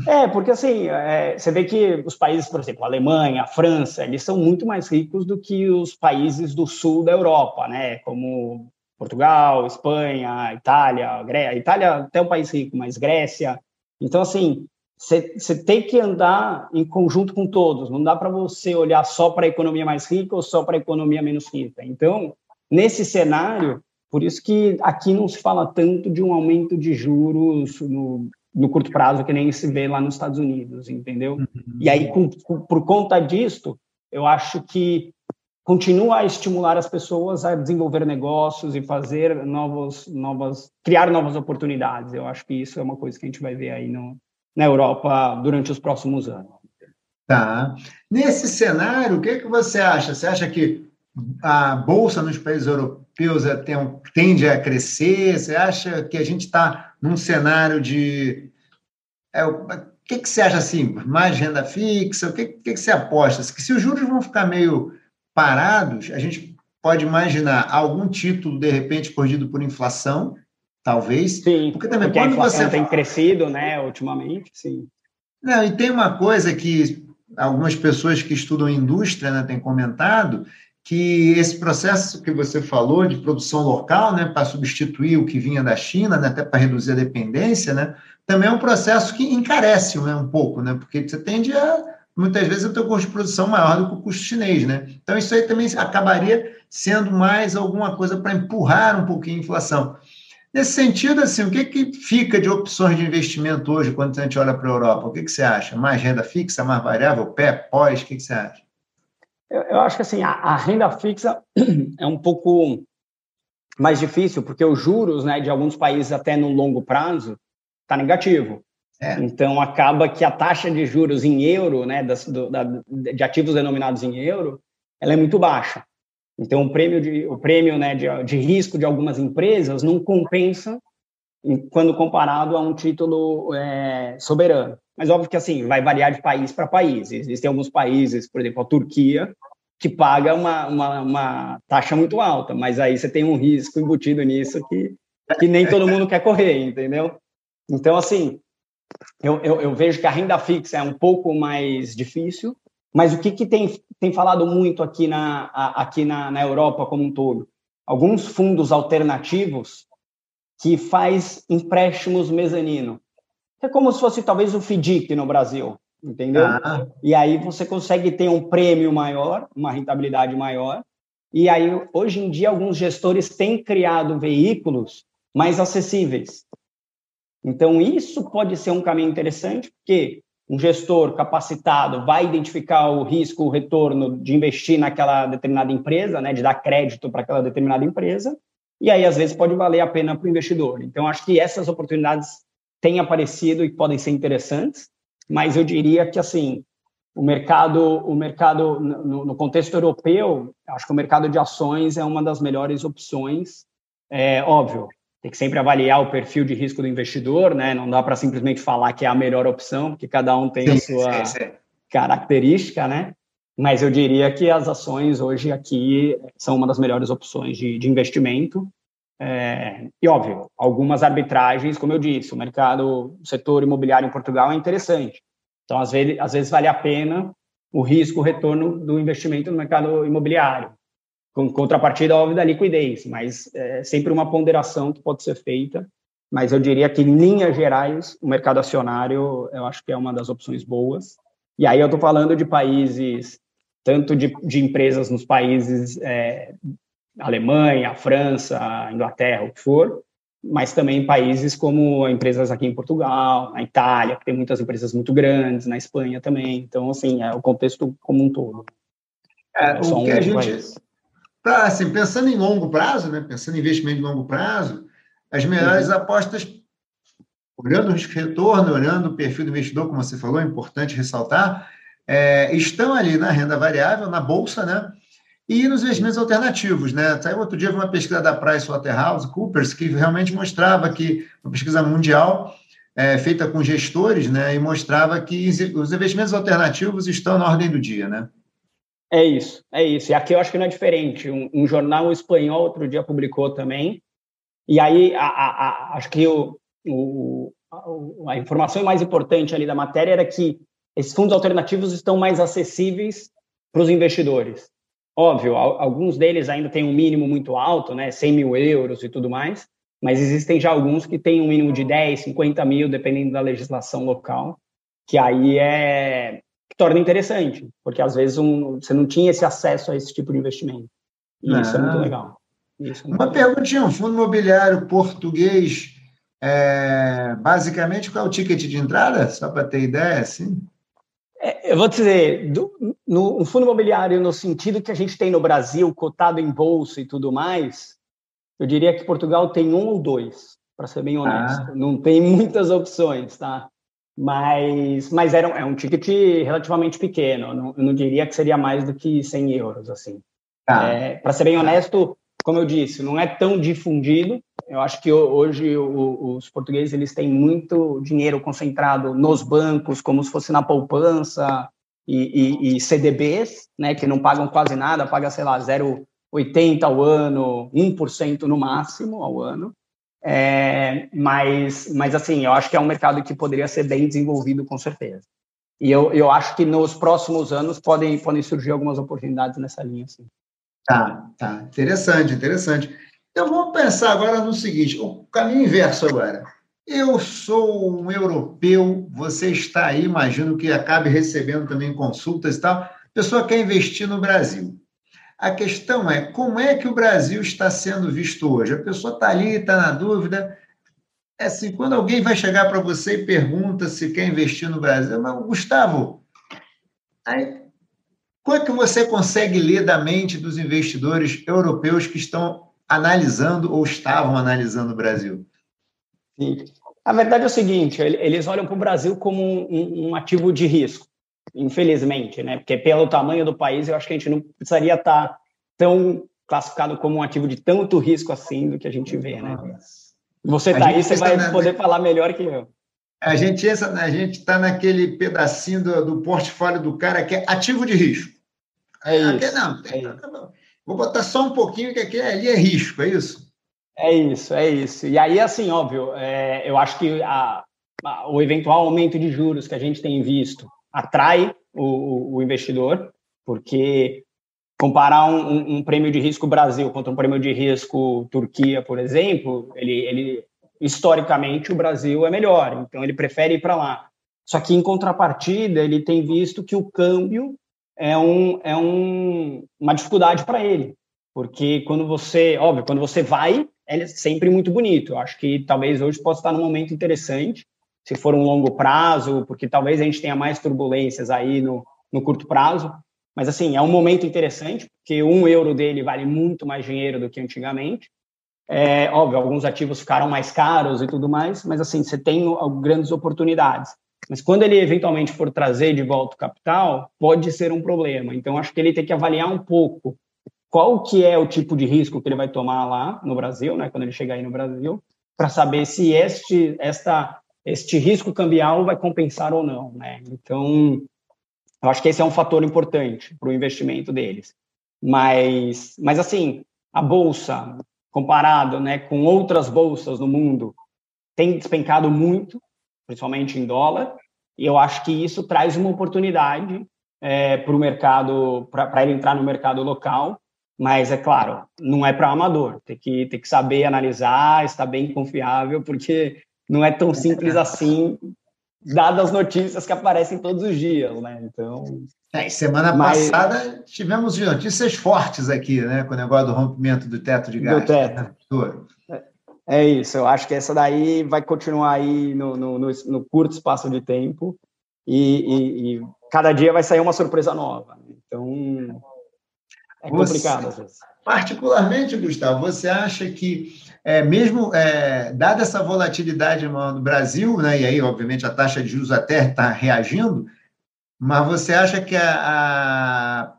Speaker 2: é, porque assim, é, você vê que os países, por exemplo, a Alemanha, a França, eles são muito mais ricos do que os países do sul da Europa, né? Como Portugal, Espanha, Itália, Grécia. Itália até é um país rico, mas Grécia. Então, assim, você tem que andar em conjunto com todos. Não dá para você olhar só para a economia mais rica ou só para a economia menos rica. Então, nesse cenário, por isso que aqui não se fala tanto de um aumento de juros no, no curto prazo que nem se vê lá nos Estados Unidos, entendeu? Uhum. E aí, com, com, por conta disto, eu acho que continua a estimular as pessoas a desenvolver negócios e fazer novos, novas, criar novas oportunidades. Eu acho que isso é uma coisa que a gente vai ver aí no, na Europa durante os próximos anos.
Speaker 1: Tá. Nesse cenário, o que, que você acha? Você acha que a bolsa nos países europeus é, tende a crescer? Você acha que a gente está num cenário de. É, o que, que você acha assim? Mais renda fixa? O que, que, que você aposta? Que se os juros vão ficar meio parados, a gente pode imaginar algum título, de repente, corrigido por inflação, talvez.
Speaker 2: Sim, porque também porque quando você tem crescido, né, ultimamente, sim.
Speaker 1: Não, e tem uma coisa que algumas pessoas que estudam indústria né, têm comentado, que esse processo que você falou de produção local, né, para substituir o que vinha da China, né, até para reduzir a dependência, né, também é um processo que encarece né, um pouco, né, porque você tende a, muitas vezes, ter um custo de produção maior do que o custo chinês. Né? Então, isso aí também acabaria sendo mais alguma coisa para empurrar um pouquinho a inflação. Nesse sentido, assim, o que, que fica de opções de investimento hoje quando a gente olha para a Europa? O que, que você acha? Mais renda fixa, mais variável, pé, pós, o que, que você acha?
Speaker 2: Eu, eu acho que assim, a, a, renda fixa é um pouco mais difícil, porque os juros né, de alguns países até no longo prazo está negativo. É. Então acaba que a taxa de juros em euro, né, das, do, da, de ativos denominados em euro, ela é muito baixa. Então o prêmio de o prêmio né, de, de risco de algumas empresas não compensa quando comparado a um título é, soberano. Mas óbvio que assim vai variar de país para país. Existem alguns países, por exemplo, a Turquia, que paga uma, uma, uma, taxa muito alta, mas aí você tem um risco embutido nisso que, que nem todo mundo quer correr, entendeu? Então, assim, eu, eu, eu, vejo que a renda fixa é um pouco mais difícil, mas o que, que tem, tem falado muito aqui, na, aqui na, na Europa como um todo? Alguns fundos alternativos que faz empréstimos mezanino. É como se fosse talvez o FDIC no Brasil, entendeu? Ah. E aí você consegue ter um prêmio maior, uma rentabilidade maior. E aí, hoje em dia, alguns gestores têm criado veículos mais acessíveis. Então, isso pode ser um caminho interessante, porque um gestor capacitado vai identificar o risco, o retorno de investir naquela determinada empresa, né, de dar crédito para aquela determinada empresa, e aí, às vezes, pode valer a pena para o investidor. Então, acho que essas oportunidades têm aparecido e podem ser interessantes, mas eu diria que, assim, o mercado, o mercado no, no contexto europeu, acho que o mercado de ações é uma das melhores opções. É óbvio, tem que sempre avaliar o perfil de risco do investidor, né? Não dá para simplesmente falar que é a melhor opção, porque cada um tem sim, a sua sim, sim. característica, né? Mas eu diria que as ações hoje aqui são uma das melhores opções de, de investimento. É, e óbvio, algumas arbitragens, como eu disse, o mercado, o setor imobiliário em Portugal é interessante. Então, às vezes, às vezes vale a pena o risco, o retorno do investimento no mercado imobiliário com contrapartida, óbvio, da liquidez, mas é sempre uma ponderação que pode ser feita. Mas eu diria que, em linhas gerais, o mercado acionário eu acho que é uma das opções boas. E aí eu estou falando de países, tanto de, de empresas nos países é, Alemanha, França, Inglaterra, o que for, mas também países como empresas aqui em Portugal, na Itália, que tem muitas empresas muito grandes, na Espanha também. Então, assim, é o contexto como um todo.
Speaker 1: É, é o que um a gente, Pra, assim, pensando em longo prazo, né, pensando em investimento de longo prazo, as melhores uhum. apostas, olhando o risco-retorno, olhando o perfil do investidor, como você falou, é importante ressaltar, é, estão ali na renda variável, na bolsa, né? E nos investimentos alternativos, né? Saiu outro dia uma pesquisa da PricewaterhouseCoopers que realmente mostrava que, uma pesquisa mundial, é, feita com gestores, né? E mostrava que os investimentos alternativos estão na ordem do dia, né?
Speaker 2: É isso, é isso. E aqui eu acho que não é diferente. Um, um jornal espanhol outro dia publicou também. E aí, a, a, a, acho que o, o, a informação mais importante ali da matéria era que esses fundos alternativos estão mais acessíveis para os investidores. Óbvio, alguns deles ainda têm um mínimo muito alto, né, 100 mil euros e tudo mais, mas existem já alguns que têm um mínimo de 10, 50 mil, dependendo da legislação local, que aí é, que torna interessante, porque às vezes um, você não tinha esse acesso a esse tipo de investimento. E isso é muito ah. legal.
Speaker 1: É muito Uma legal. perguntinha, um fundo imobiliário português, é, basicamente, qual é o ticket de entrada? Só para ter ideia, assim?
Speaker 2: É, eu vou dizer, do, no um fundo imobiliário no sentido que a gente tem no Brasil, cotado em bolsa e tudo mais, eu diria que Portugal tem um ou dois, para ser bem honesto. Ah. Não tem muitas opções, tá? mas, mas era um, é um ticket relativamente pequeno. Eu não, eu não diria que seria mais do que 100 euros, assim. Ah. É, Para ser bem honesto, como eu disse, não é tão difundido. Eu acho que hoje os portugueses eles têm muito dinheiro concentrado nos bancos, como se fosse na poupança e, e, e CDBs, né, que não pagam quase nada, paga, sei lá, 0,80 ao ano, 1% no máximo ao ano. É, mas, mas, assim, eu acho que é um mercado que poderia ser bem desenvolvido, com certeza. E eu, eu acho que nos próximos anos podem, podem surgir algumas oportunidades nessa linha. Assim.
Speaker 1: Tá, tá. Interessante, interessante. Então, vamos pensar agora no seguinte: o caminho inverso agora. Eu sou um europeu, você está aí, imagino que acabe recebendo também consultas e tal. A pessoa quer investir no Brasil. A questão é como é que o Brasil está sendo visto hoje? A pessoa está ali, está na dúvida. É assim, quando alguém vai chegar para você e pergunta se quer investir no Brasil, mas Gustavo, aí Como é que você consegue ler da mente dos investidores europeus que estão analisando ou estavam analisando o Brasil?
Speaker 2: Sim. A verdade é o seguinte: eles olham para o Brasil como um, um, ativo de risco, infelizmente, né? Porque pelo tamanho do país, eu acho que a gente não precisaria estar tão classificado como um ativo de tanto risco assim do que a gente vê, né? Você está aí, você vai poder falar melhor que eu.
Speaker 1: A gente a gente está naquele pedacinho do, do, portfólio do cara que é ativo de risco.
Speaker 2: É isso. Aqui,
Speaker 1: não, é isso. Vou botar só um pouquinho que aqui, ali é risco, é isso?
Speaker 2: É isso, é isso. E aí, assim, óbvio, é, eu acho que a, a, o eventual aumento de juros que a gente tem visto atrai o, o investidor, porque comparar um, um, um, prêmio de risco Brasil contra um prêmio de risco Turquia, por exemplo, ele, ele historicamente o Brasil é melhor, então ele prefere ir para lá. Só que em contrapartida ele tem visto que o câmbio é, um, é um, uma dificuldade para ele, porque quando você, óbvio, quando você vai, é sempre muito bonito. Eu acho que talvez hoje possa estar num momento interessante, se for um longo prazo, porque talvez a gente tenha mais turbulências aí no, no curto prazo. Mas, assim, é um momento interessante, porque um euro dele vale muito mais dinheiro do que antigamente. É, óbvio, alguns ativos ficaram mais caros e tudo mais, mas, assim, você tem grandes oportunidades. Mas quando ele eventualmente for trazer de volta o capital, pode ser um problema. Então, acho que ele tem que avaliar um pouco qual que é o tipo de risco que ele vai tomar lá no Brasil, né, quando ele chegar aí no Brasil, para saber se este, esta, este risco cambial vai compensar ou não. Né? Então, eu acho que esse é um fator importante para o investimento deles. Mas, mas assim, a bolsa, comparado né, com outras bolsas no mundo, tem despencado muito, principalmente em dólar, e eu acho que isso traz uma oportunidade é, para o mercado, para ele entrar no mercado local, mas é claro, não é para amador, tem que, tem que saber analisar, estar bem confiável, porque não é tão simples assim dadas as notícias que aparecem todos os dias, né? Então.
Speaker 1: É, semana mas... passada tivemos notícias fortes aqui, né? Com o negócio do rompimento do teto de gás.
Speaker 2: Do teto. Né? É isso, eu acho que essa daí vai continuar aí no, no, no, no curto espaço de tempo e, e, e, cada dia vai sair uma surpresa nova. Então, é complicado você, às vezes.
Speaker 1: Particularmente, Gustavo, você acha que é, mesmo é, dada essa volatilidade no, no, Brasil, né, e aí, obviamente, a taxa de juros até está reagindo, mas você acha que a, a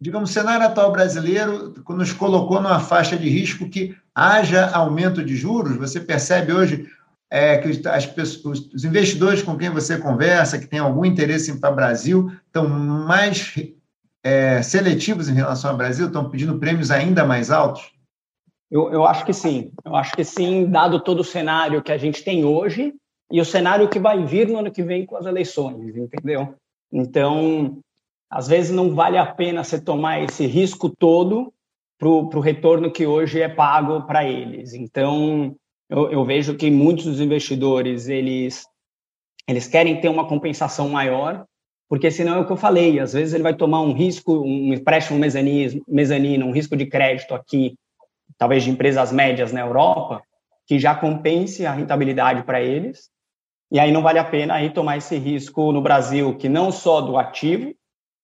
Speaker 1: digamos, o cenário atual brasileiro nos colocou numa faixa de risco que haja aumento de juros? Você percebe hoje é, que as pessoas, os investidores com quem você conversa, que têm algum interesse em para o Brasil, estão mais é, seletivos em relação ao Brasil, estão pedindo prêmios ainda mais altos?
Speaker 2: Eu, eu acho que sim. Eu acho que sim, dado todo o cenário que a gente tem hoje e o cenário que vai vir no ano que vem com as eleições, entendeu? Então, às vezes não vale a pena você tomar esse risco todo para o retorno que hoje é pago para eles. Então, eu, eu, vejo que muitos dos investidores eles eles querem ter uma compensação maior, porque senão é o que eu falei, às vezes ele vai tomar um risco, um empréstimo mezanino, um risco de crédito aqui talvez de empresas médias na Europa, que já compense a rentabilidade para eles. E aí não vale a pena aí tomar esse risco no Brasil, que não só do ativo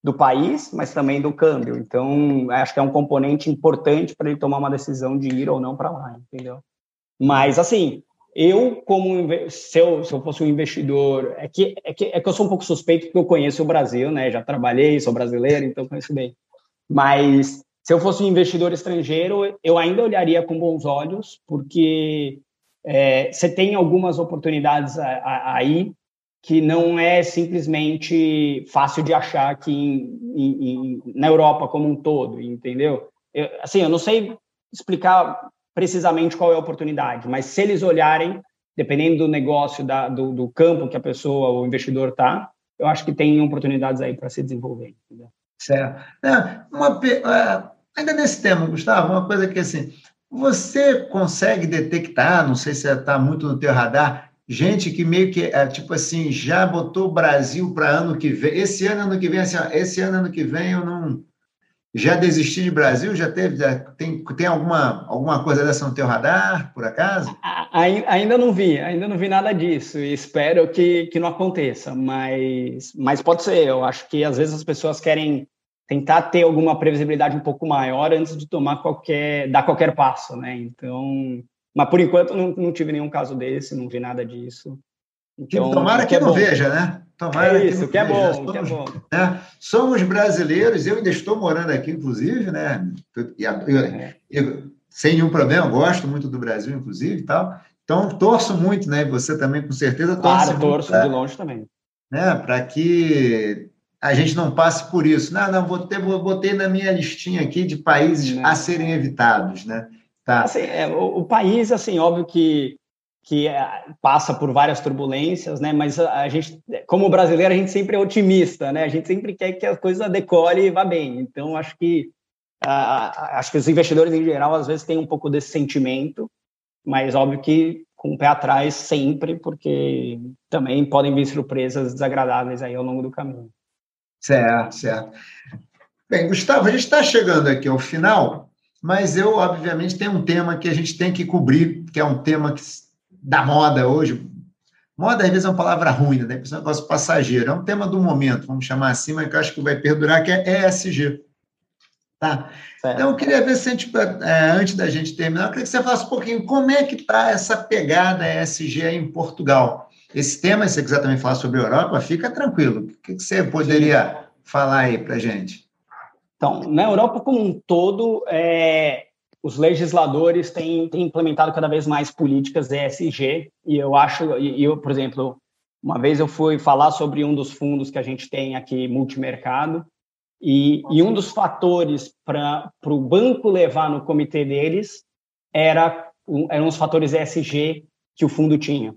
Speaker 2: do país, mas também do câmbio. Então, acho que é um componente importante para ele tomar uma decisão de ir ou não para lá, entendeu? Mas, assim, eu, como se eu, se eu fosse um investidor, é que, é, que, é que eu sou um pouco suspeito porque eu conheço o Brasil, né? Já trabalhei, sou brasileiro, então conheço bem. Mas se eu fosse um investidor estrangeiro, eu ainda olharia com bons olhos, porque é, você tem algumas oportunidades aí que não é simplesmente fácil de achar aqui em, em, na Europa como um todo, entendeu? Eu, assim, eu não sei explicar precisamente qual é a oportunidade, mas se eles olharem, dependendo do negócio, da, do, do campo que a pessoa, o investidor está, eu acho que tem oportunidades aí para se desenvolver. Entendeu?
Speaker 1: Certo. uma, é, Ainda nesse tema, Gustavo, uma coisa que assim, você consegue detectar, não sei se está muito no teu radar, gente que meio que, é, tipo assim, já botou o Brasil para ano que vem, esse ano, ano que vem, assim, ó, esse ano, ano que vem eu não, Já desistir de Brasil? Já teve? Já tem, tem alguma, alguma coisa dessa no teu radar, por acaso?
Speaker 2: Ainda não vi, ainda não vi nada disso e espero que, que não aconteça, mas, mas pode ser. Eu acho que às vezes as pessoas querem tentar ter alguma previsibilidade um pouco maior antes de tomar qualquer, dar qualquer passo, né? Então, mas por enquanto não, não tive nenhum caso desse, não vi nada disso.
Speaker 1: Então, tomara que, é não bom. veja, né?
Speaker 2: Tomara é isso, que, que é bom, somos, que é bom.
Speaker 1: Né? Somos brasileiros, eu ainda estou morando aqui, inclusive, né? Eu, eu, eu, sem nenhum problema, gosto muito do Brasil, inclusive, tal. Então, torço muito, né? Você também, com certeza,
Speaker 2: torce claro, torço pra, de longe também.
Speaker 1: Né? Para que a gente não passe por isso. Não, não, vou ter, vou, botei na minha listinha aqui de países né? a serem evitados, né?
Speaker 2: Tá. Assim, é, o, o, país, assim, óbvio que que é, passa por várias turbulências, né? Mas a, a, gente, como brasileiro, a gente sempre é otimista, né? A gente sempre quer que a coisa decore e vá bem. Então, acho que a, acho que os investidores em geral às vezes têm um pouco desse sentimento, mas óbvio que com o pé atrás sempre, porque também podem vir surpresas desagradáveis aí ao longo do caminho.
Speaker 1: Certo, certo. Bem, Gustavo, a gente está chegando aqui ao final, mas eu, obviamente, tenho um tema que a gente tem que cobrir, que é um tema que da moda hoje. Moda, às vezes, é uma palavra ruim, né? É um negócio passageiro. É um tema do momento, vamos chamar assim, mas que eu acho que vai perdurar, que é ESG. Tá? Então, eu queria ver se gente, é, antes da gente terminar, eu queria que você falasse um pouquinho como é que está essa pegada ESG em Portugal. Esse tema, se você quiser também falar sobre a Europa, fica tranquilo. O que você poderia falar aí para a gente?
Speaker 2: Então, na Europa como um todo, é, os legisladores têm, têm, implementado cada vez mais políticas ESG, e eu acho, eu, por exemplo, uma vez eu fui falar sobre um dos fundos que a gente tem aqui, multimercado, e, e um dos fatores para o banco levar no comitê deles era eram os fatores ESG que o fundo tinha.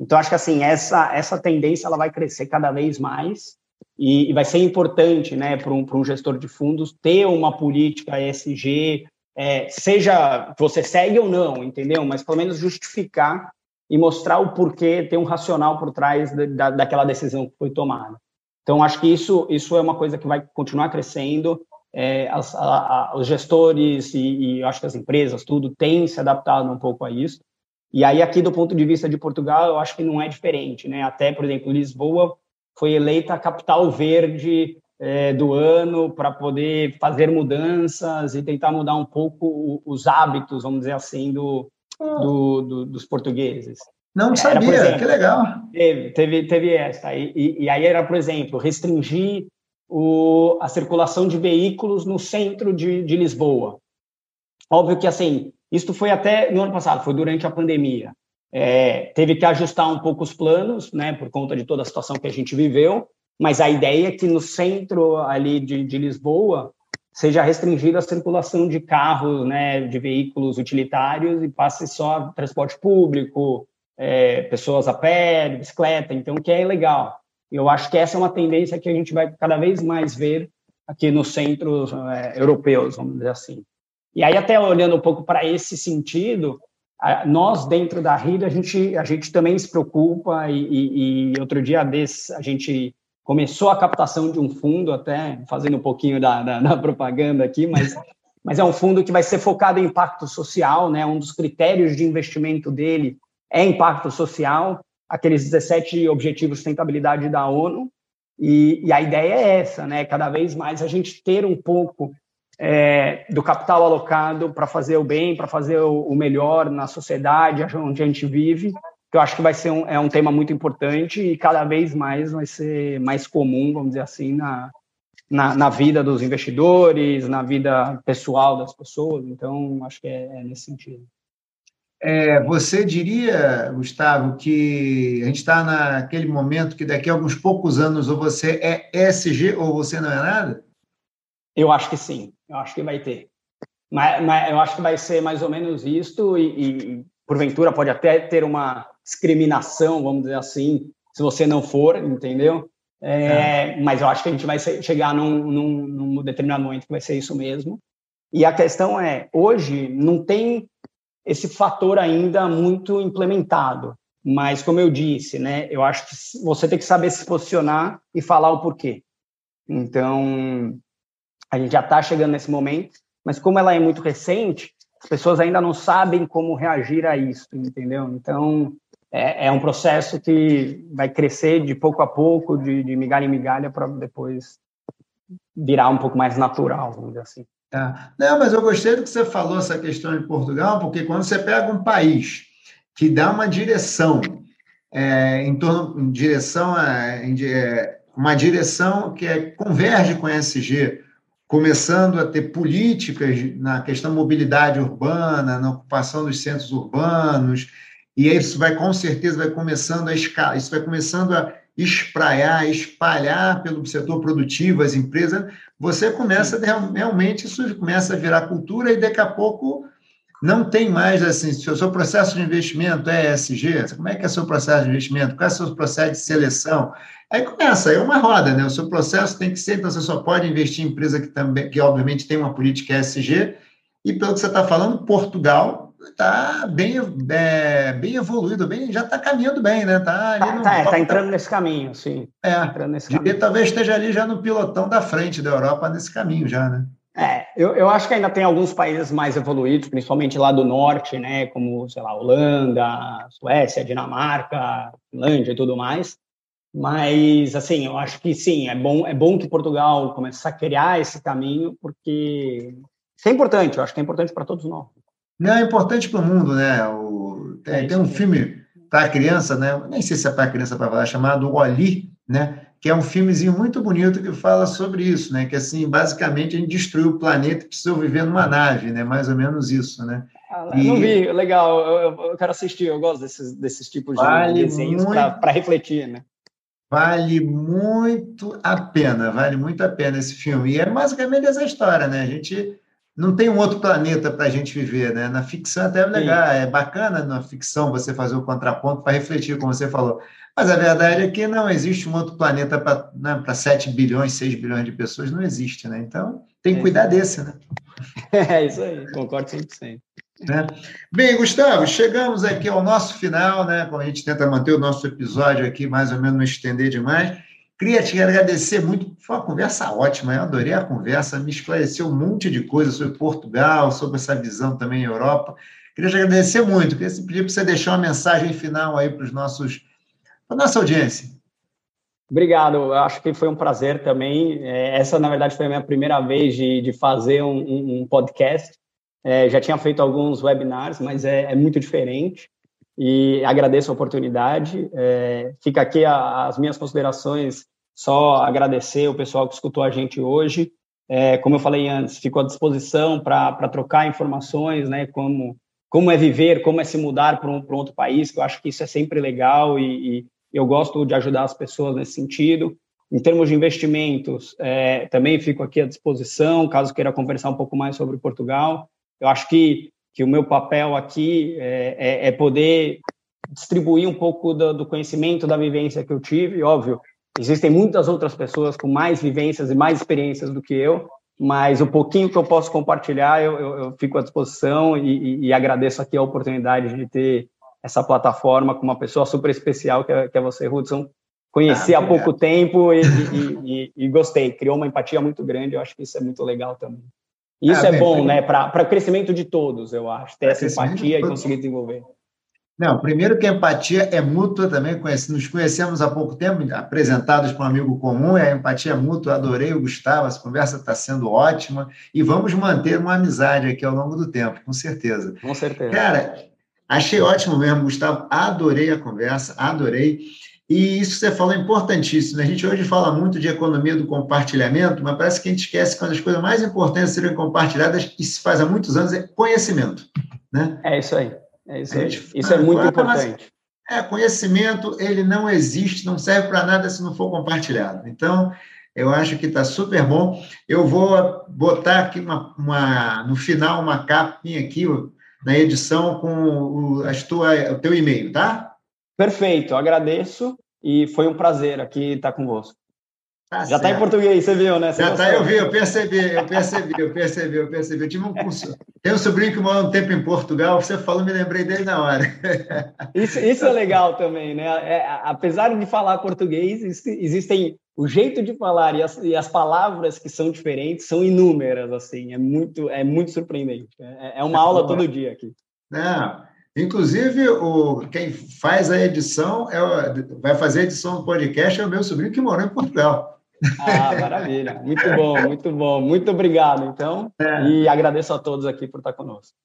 Speaker 2: Então, acho que assim, essa, essa tendência ela vai crescer cada vez mais e, e vai ser importante né, para um, um gestor de fundos ter uma política ESG é, seja você segue ou não, entendeu? Mas pelo menos justificar e mostrar o porquê, ter um racional por trás da, daquela decisão que foi tomada. Então, acho que isso, isso é uma coisa que vai continuar crescendo. É, as, a, a, os gestores e, e acho que as empresas, tudo, têm se adaptado um pouco a isso. E aí, aqui, do ponto de vista de Portugal, eu acho que não é diferente. Né? Até, por exemplo, Lisboa foi eleita a capital verde é, do ano para poder fazer mudanças e tentar mudar um pouco os hábitos, vamos dizer assim, do, do, do dos portugueses.
Speaker 1: Não sabia, exemplo, que legal.
Speaker 2: Teve, teve, teve essa. E, e, e, aí era, por exemplo, restringir o, a circulação de veículos no centro de, de Lisboa. Óbvio que, assim, isso foi até no ano passado, foi durante a pandemia. É, teve que ajustar um pouco os planos, né, por conta de toda a situação que a gente viveu, mas a ideia é que no centro ali de, de Lisboa seja restringida a circulação de carros, né, de veículos utilitários e passe só transporte público, é, pessoas a pé, de bicicleta, então que é legal. Eu acho que essa é uma tendência que a gente vai cada vez mais ver aqui nos centros é, europeus, vamos dizer assim. E aí até olhando um pouco para esse sentido, nós dentro da RID a gente a gente também se preocupa e, e, e outro dia desse a gente começou a captação de um fundo, até fazendo um pouquinho da, da, da, propaganda aqui, mas, mas é um fundo que vai ser focado em impacto social, né? Um dos critérios de investimento dele é impacto social, aqueles 17 objetivos de sustentabilidade da ONU, e, e, a ideia é essa, né? Cada vez mais a gente ter um pouco é, do capital alocado para fazer o bem, para fazer o, melhor na sociedade onde a gente vive, que eu acho que vai ser um, é um tema muito importante e cada vez mais vai ser mais comum, vamos dizer assim, na, na, na vida dos investidores, na vida pessoal das pessoas. Então, acho que é, é nesse sentido.
Speaker 1: É, você diria, Gustavo, que a gente está naquele momento que daqui a alguns poucos anos ou você é ESG ou você não é nada?
Speaker 2: Eu acho que sim, eu acho que vai ter. Mas, mas eu acho que vai ser mais ou menos isto e, e porventura pode até ter uma discriminação, vamos dizer assim, se você não for, entendeu? É, é. Mas eu acho que a gente vai chegar num, num, num, determinado momento que vai ser isso mesmo. E a questão é, hoje não tem esse fator ainda muito implementado, mas como eu disse, né, eu acho que você tem que saber se posicionar e falar o porquê. Então, a gente já está chegando nesse momento, mas como ela é muito recente, as pessoas ainda não sabem como reagir a isso, entendeu? Então, é, é um processo que vai crescer de pouco a pouco, de, de migalha em migalha, para depois virar um pouco mais natural, vamos dizer assim.
Speaker 1: Tá. Não, mas eu gostei do que você falou, essa questão de Portugal, porque quando você pega um país que dá uma direção é, em torno em direção a em, é, uma direção que é, converge com a SG, começando a ter políticas na questão mobilidade urbana, na ocupação dos centros urbanos, e isso vai com certeza vai começando a escalar, isso vai começando a espraiar, espalhar pelo setor produtivo, as empresas, você começa realmente, isso começa a virar cultura e daqui a pouco não tem mais assim, se o seu processo de investimento é ESG, como é que é o seu processo de investimento? Qual é o seu processo de seleção? Aí começa, é uma roda, né? O seu processo tem que ser, então você só pode investir em empresa que também, que obviamente tem uma política ESG, e pelo que você está falando, Portugal está bem, é, bem evoluído, bem, já está caminhando bem, né?
Speaker 2: Está tá, tá, é, tá entrando nesse caminho, sim.
Speaker 1: É, entrando nesse caminho. talvez esteja ali já no pilotão da frente da Europa nesse caminho já, né?
Speaker 2: É, eu, eu acho que ainda tem alguns países mais evoluídos, principalmente lá do norte, né? Como, sei lá, Holanda, Suécia, Dinamarca, Finlândia e tudo mais. Mas, assim, eu acho que sim, é bom, é bom que Portugal comece a criar esse caminho, porque isso é importante, eu acho que é importante para todos nós.
Speaker 1: Não, é importante para o mundo, né? O, tem, é tem, um filme para criança, né? Nem sei se é para criança para falar, chamado Oli, né? Que é um filmezinho muito bonito que fala sobre isso, né? Que assim, basicamente a gente destruiu o planeta e precisou viver numa nave, né? Mais ou menos isso, né?
Speaker 2: Ah, e... Não vi, legal, eu, eu, quero assistir, eu gosto desses, desses tipos vale de desenhos muito... para refletir, né?
Speaker 1: Vale muito a pena, vale muito a pena esse filme. E é basicamente essa história, né? A gente não tem um outro planeta para a gente viver, né? Na ficção até é legal, Sim. é bacana na ficção você fazer o contraponto para refletir, como você falou. Mas a verdade é que não existe um outro planeta para né, 7 bilhões, 6 bilhões de pessoas, não existe, né? Então tem que é cuidar desse, né?
Speaker 2: É isso aí, concordo 100%.
Speaker 1: Né? Bem, Gustavo, chegamos aqui ao nosso final, né? Como a gente tenta manter o nosso episódio aqui, mais ou menos não estender demais. Queria te agradecer muito, foi uma conversa ótima, eu adorei a conversa, me esclareceu um monte de coisas sobre Portugal, sobre essa visão também em Europa. Queria te agradecer muito, queria pedir para você deixar uma mensagem final aí para os nossos, para a nossa audiência.
Speaker 2: Obrigado, eu acho que foi um prazer também. É, essa, na verdade, foi a minha primeira vez de, de fazer um, um podcast. É, já tinha feito alguns webinars, mas é, é muito diferente e agradeço a oportunidade. É, fica aqui a, as minhas considerações, só agradecer o pessoal que escutou a gente hoje. É, como eu falei antes, fico à disposição para trocar informações, né, como, como é viver, como é se mudar para um, outro país, que eu acho que isso é sempre legal e, e eu gosto de ajudar as pessoas nesse sentido. Em termos de investimentos, é, também fico aqui à disposição, caso queira conversar um pouco mais sobre Portugal. Eu acho que que o meu papel aqui é, é, é poder distribuir um pouco do, do, conhecimento, da vivência que eu tive. Óbvio, existem muitas outras pessoas com mais vivências e mais experiências do que eu, mas o pouquinho que eu posso compartilhar, eu, eu, eu fico à disposição e, e, e, agradeço aqui a oportunidade de ter essa plataforma com uma pessoa super especial que é, que é você, Hudson. Conheci ah, há pouco tempo e, e gostei, criou uma empatia muito grande, eu acho que isso é muito legal também. Isso é, é bom, né? Para o crescimento de todos, eu acho, ter essa empatia e conseguir desenvolver.
Speaker 1: Não, primeiro que a empatia é mútua também, nos conhecemos há pouco tempo, apresentados para um amigo comum, é a empatia é mútua, adorei o Gustavo, essa conversa está sendo ótima, e vamos manter uma amizade aqui ao longo do tempo, com certeza.
Speaker 2: Com certeza.
Speaker 1: Cara, achei ótimo mesmo, Gustavo, adorei a conversa, adorei. E isso que você falou é importantíssimo. Né? A gente hoje fala muito de economia do compartilhamento, mas parece que a gente esquece que uma das coisas mais importantes serem compartilhadas, e se faz há muitos anos, é conhecimento. Né?
Speaker 2: É isso aí. É isso, aí. isso é muito importante.
Speaker 1: É, conhecimento, ele não existe, não serve para nada se não for compartilhado. Então, eu acho que está super bom. Eu vou botar aqui uma, uma, no final uma capinha aqui na edição com o, as tua, o teu e-mail, tá?
Speaker 2: Perfeito, agradeço e foi um prazer aqui estar convosco. Tá já está em português, você viu, né? Você
Speaker 1: já está, eu vi, eu percebi, eu percebi, eu percebi, eu percebi. Eu tive um curso. Tem um sobrinho que mora um tempo em Portugal, você falou, me lembrei dele na hora.
Speaker 2: Isso, isso é legal também, né? É, apesar de falar português, existem o jeito de falar e as, e as, palavras que são diferentes são inúmeras, assim, é muito, é muito surpreendente. É, é uma aula todo dia aqui.
Speaker 1: Não, inclusive, o, quem faz a edição, é, vai fazer a edição do podcast é o meu sobrinho que morou em Portugal.
Speaker 2: Ah, maravilha. Muito bom, muito bom. Muito obrigado, então. É. E agradeço a todos aqui por estar conosco.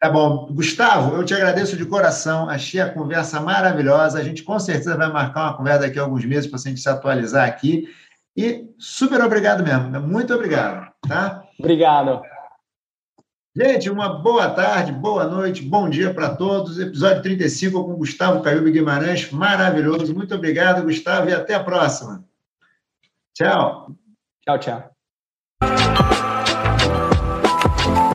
Speaker 1: Tá bom. Gustavo, eu te agradeço de coração. Achei a conversa maravilhosa. A gente com certeza vai marcar uma conversa daqui a alguns meses para a gente se atualizar aqui. E super obrigado mesmo. Muito obrigado. Tá?
Speaker 2: Obrigado.
Speaker 1: Gente, uma boa tarde, boa noite, bom dia para todos. Episódio 35 com Gustavo Caiubi Guimarães. Maravilhoso. Muito obrigado, Gustavo, e até a próxima. Tchau.
Speaker 2: Tchau, tchau.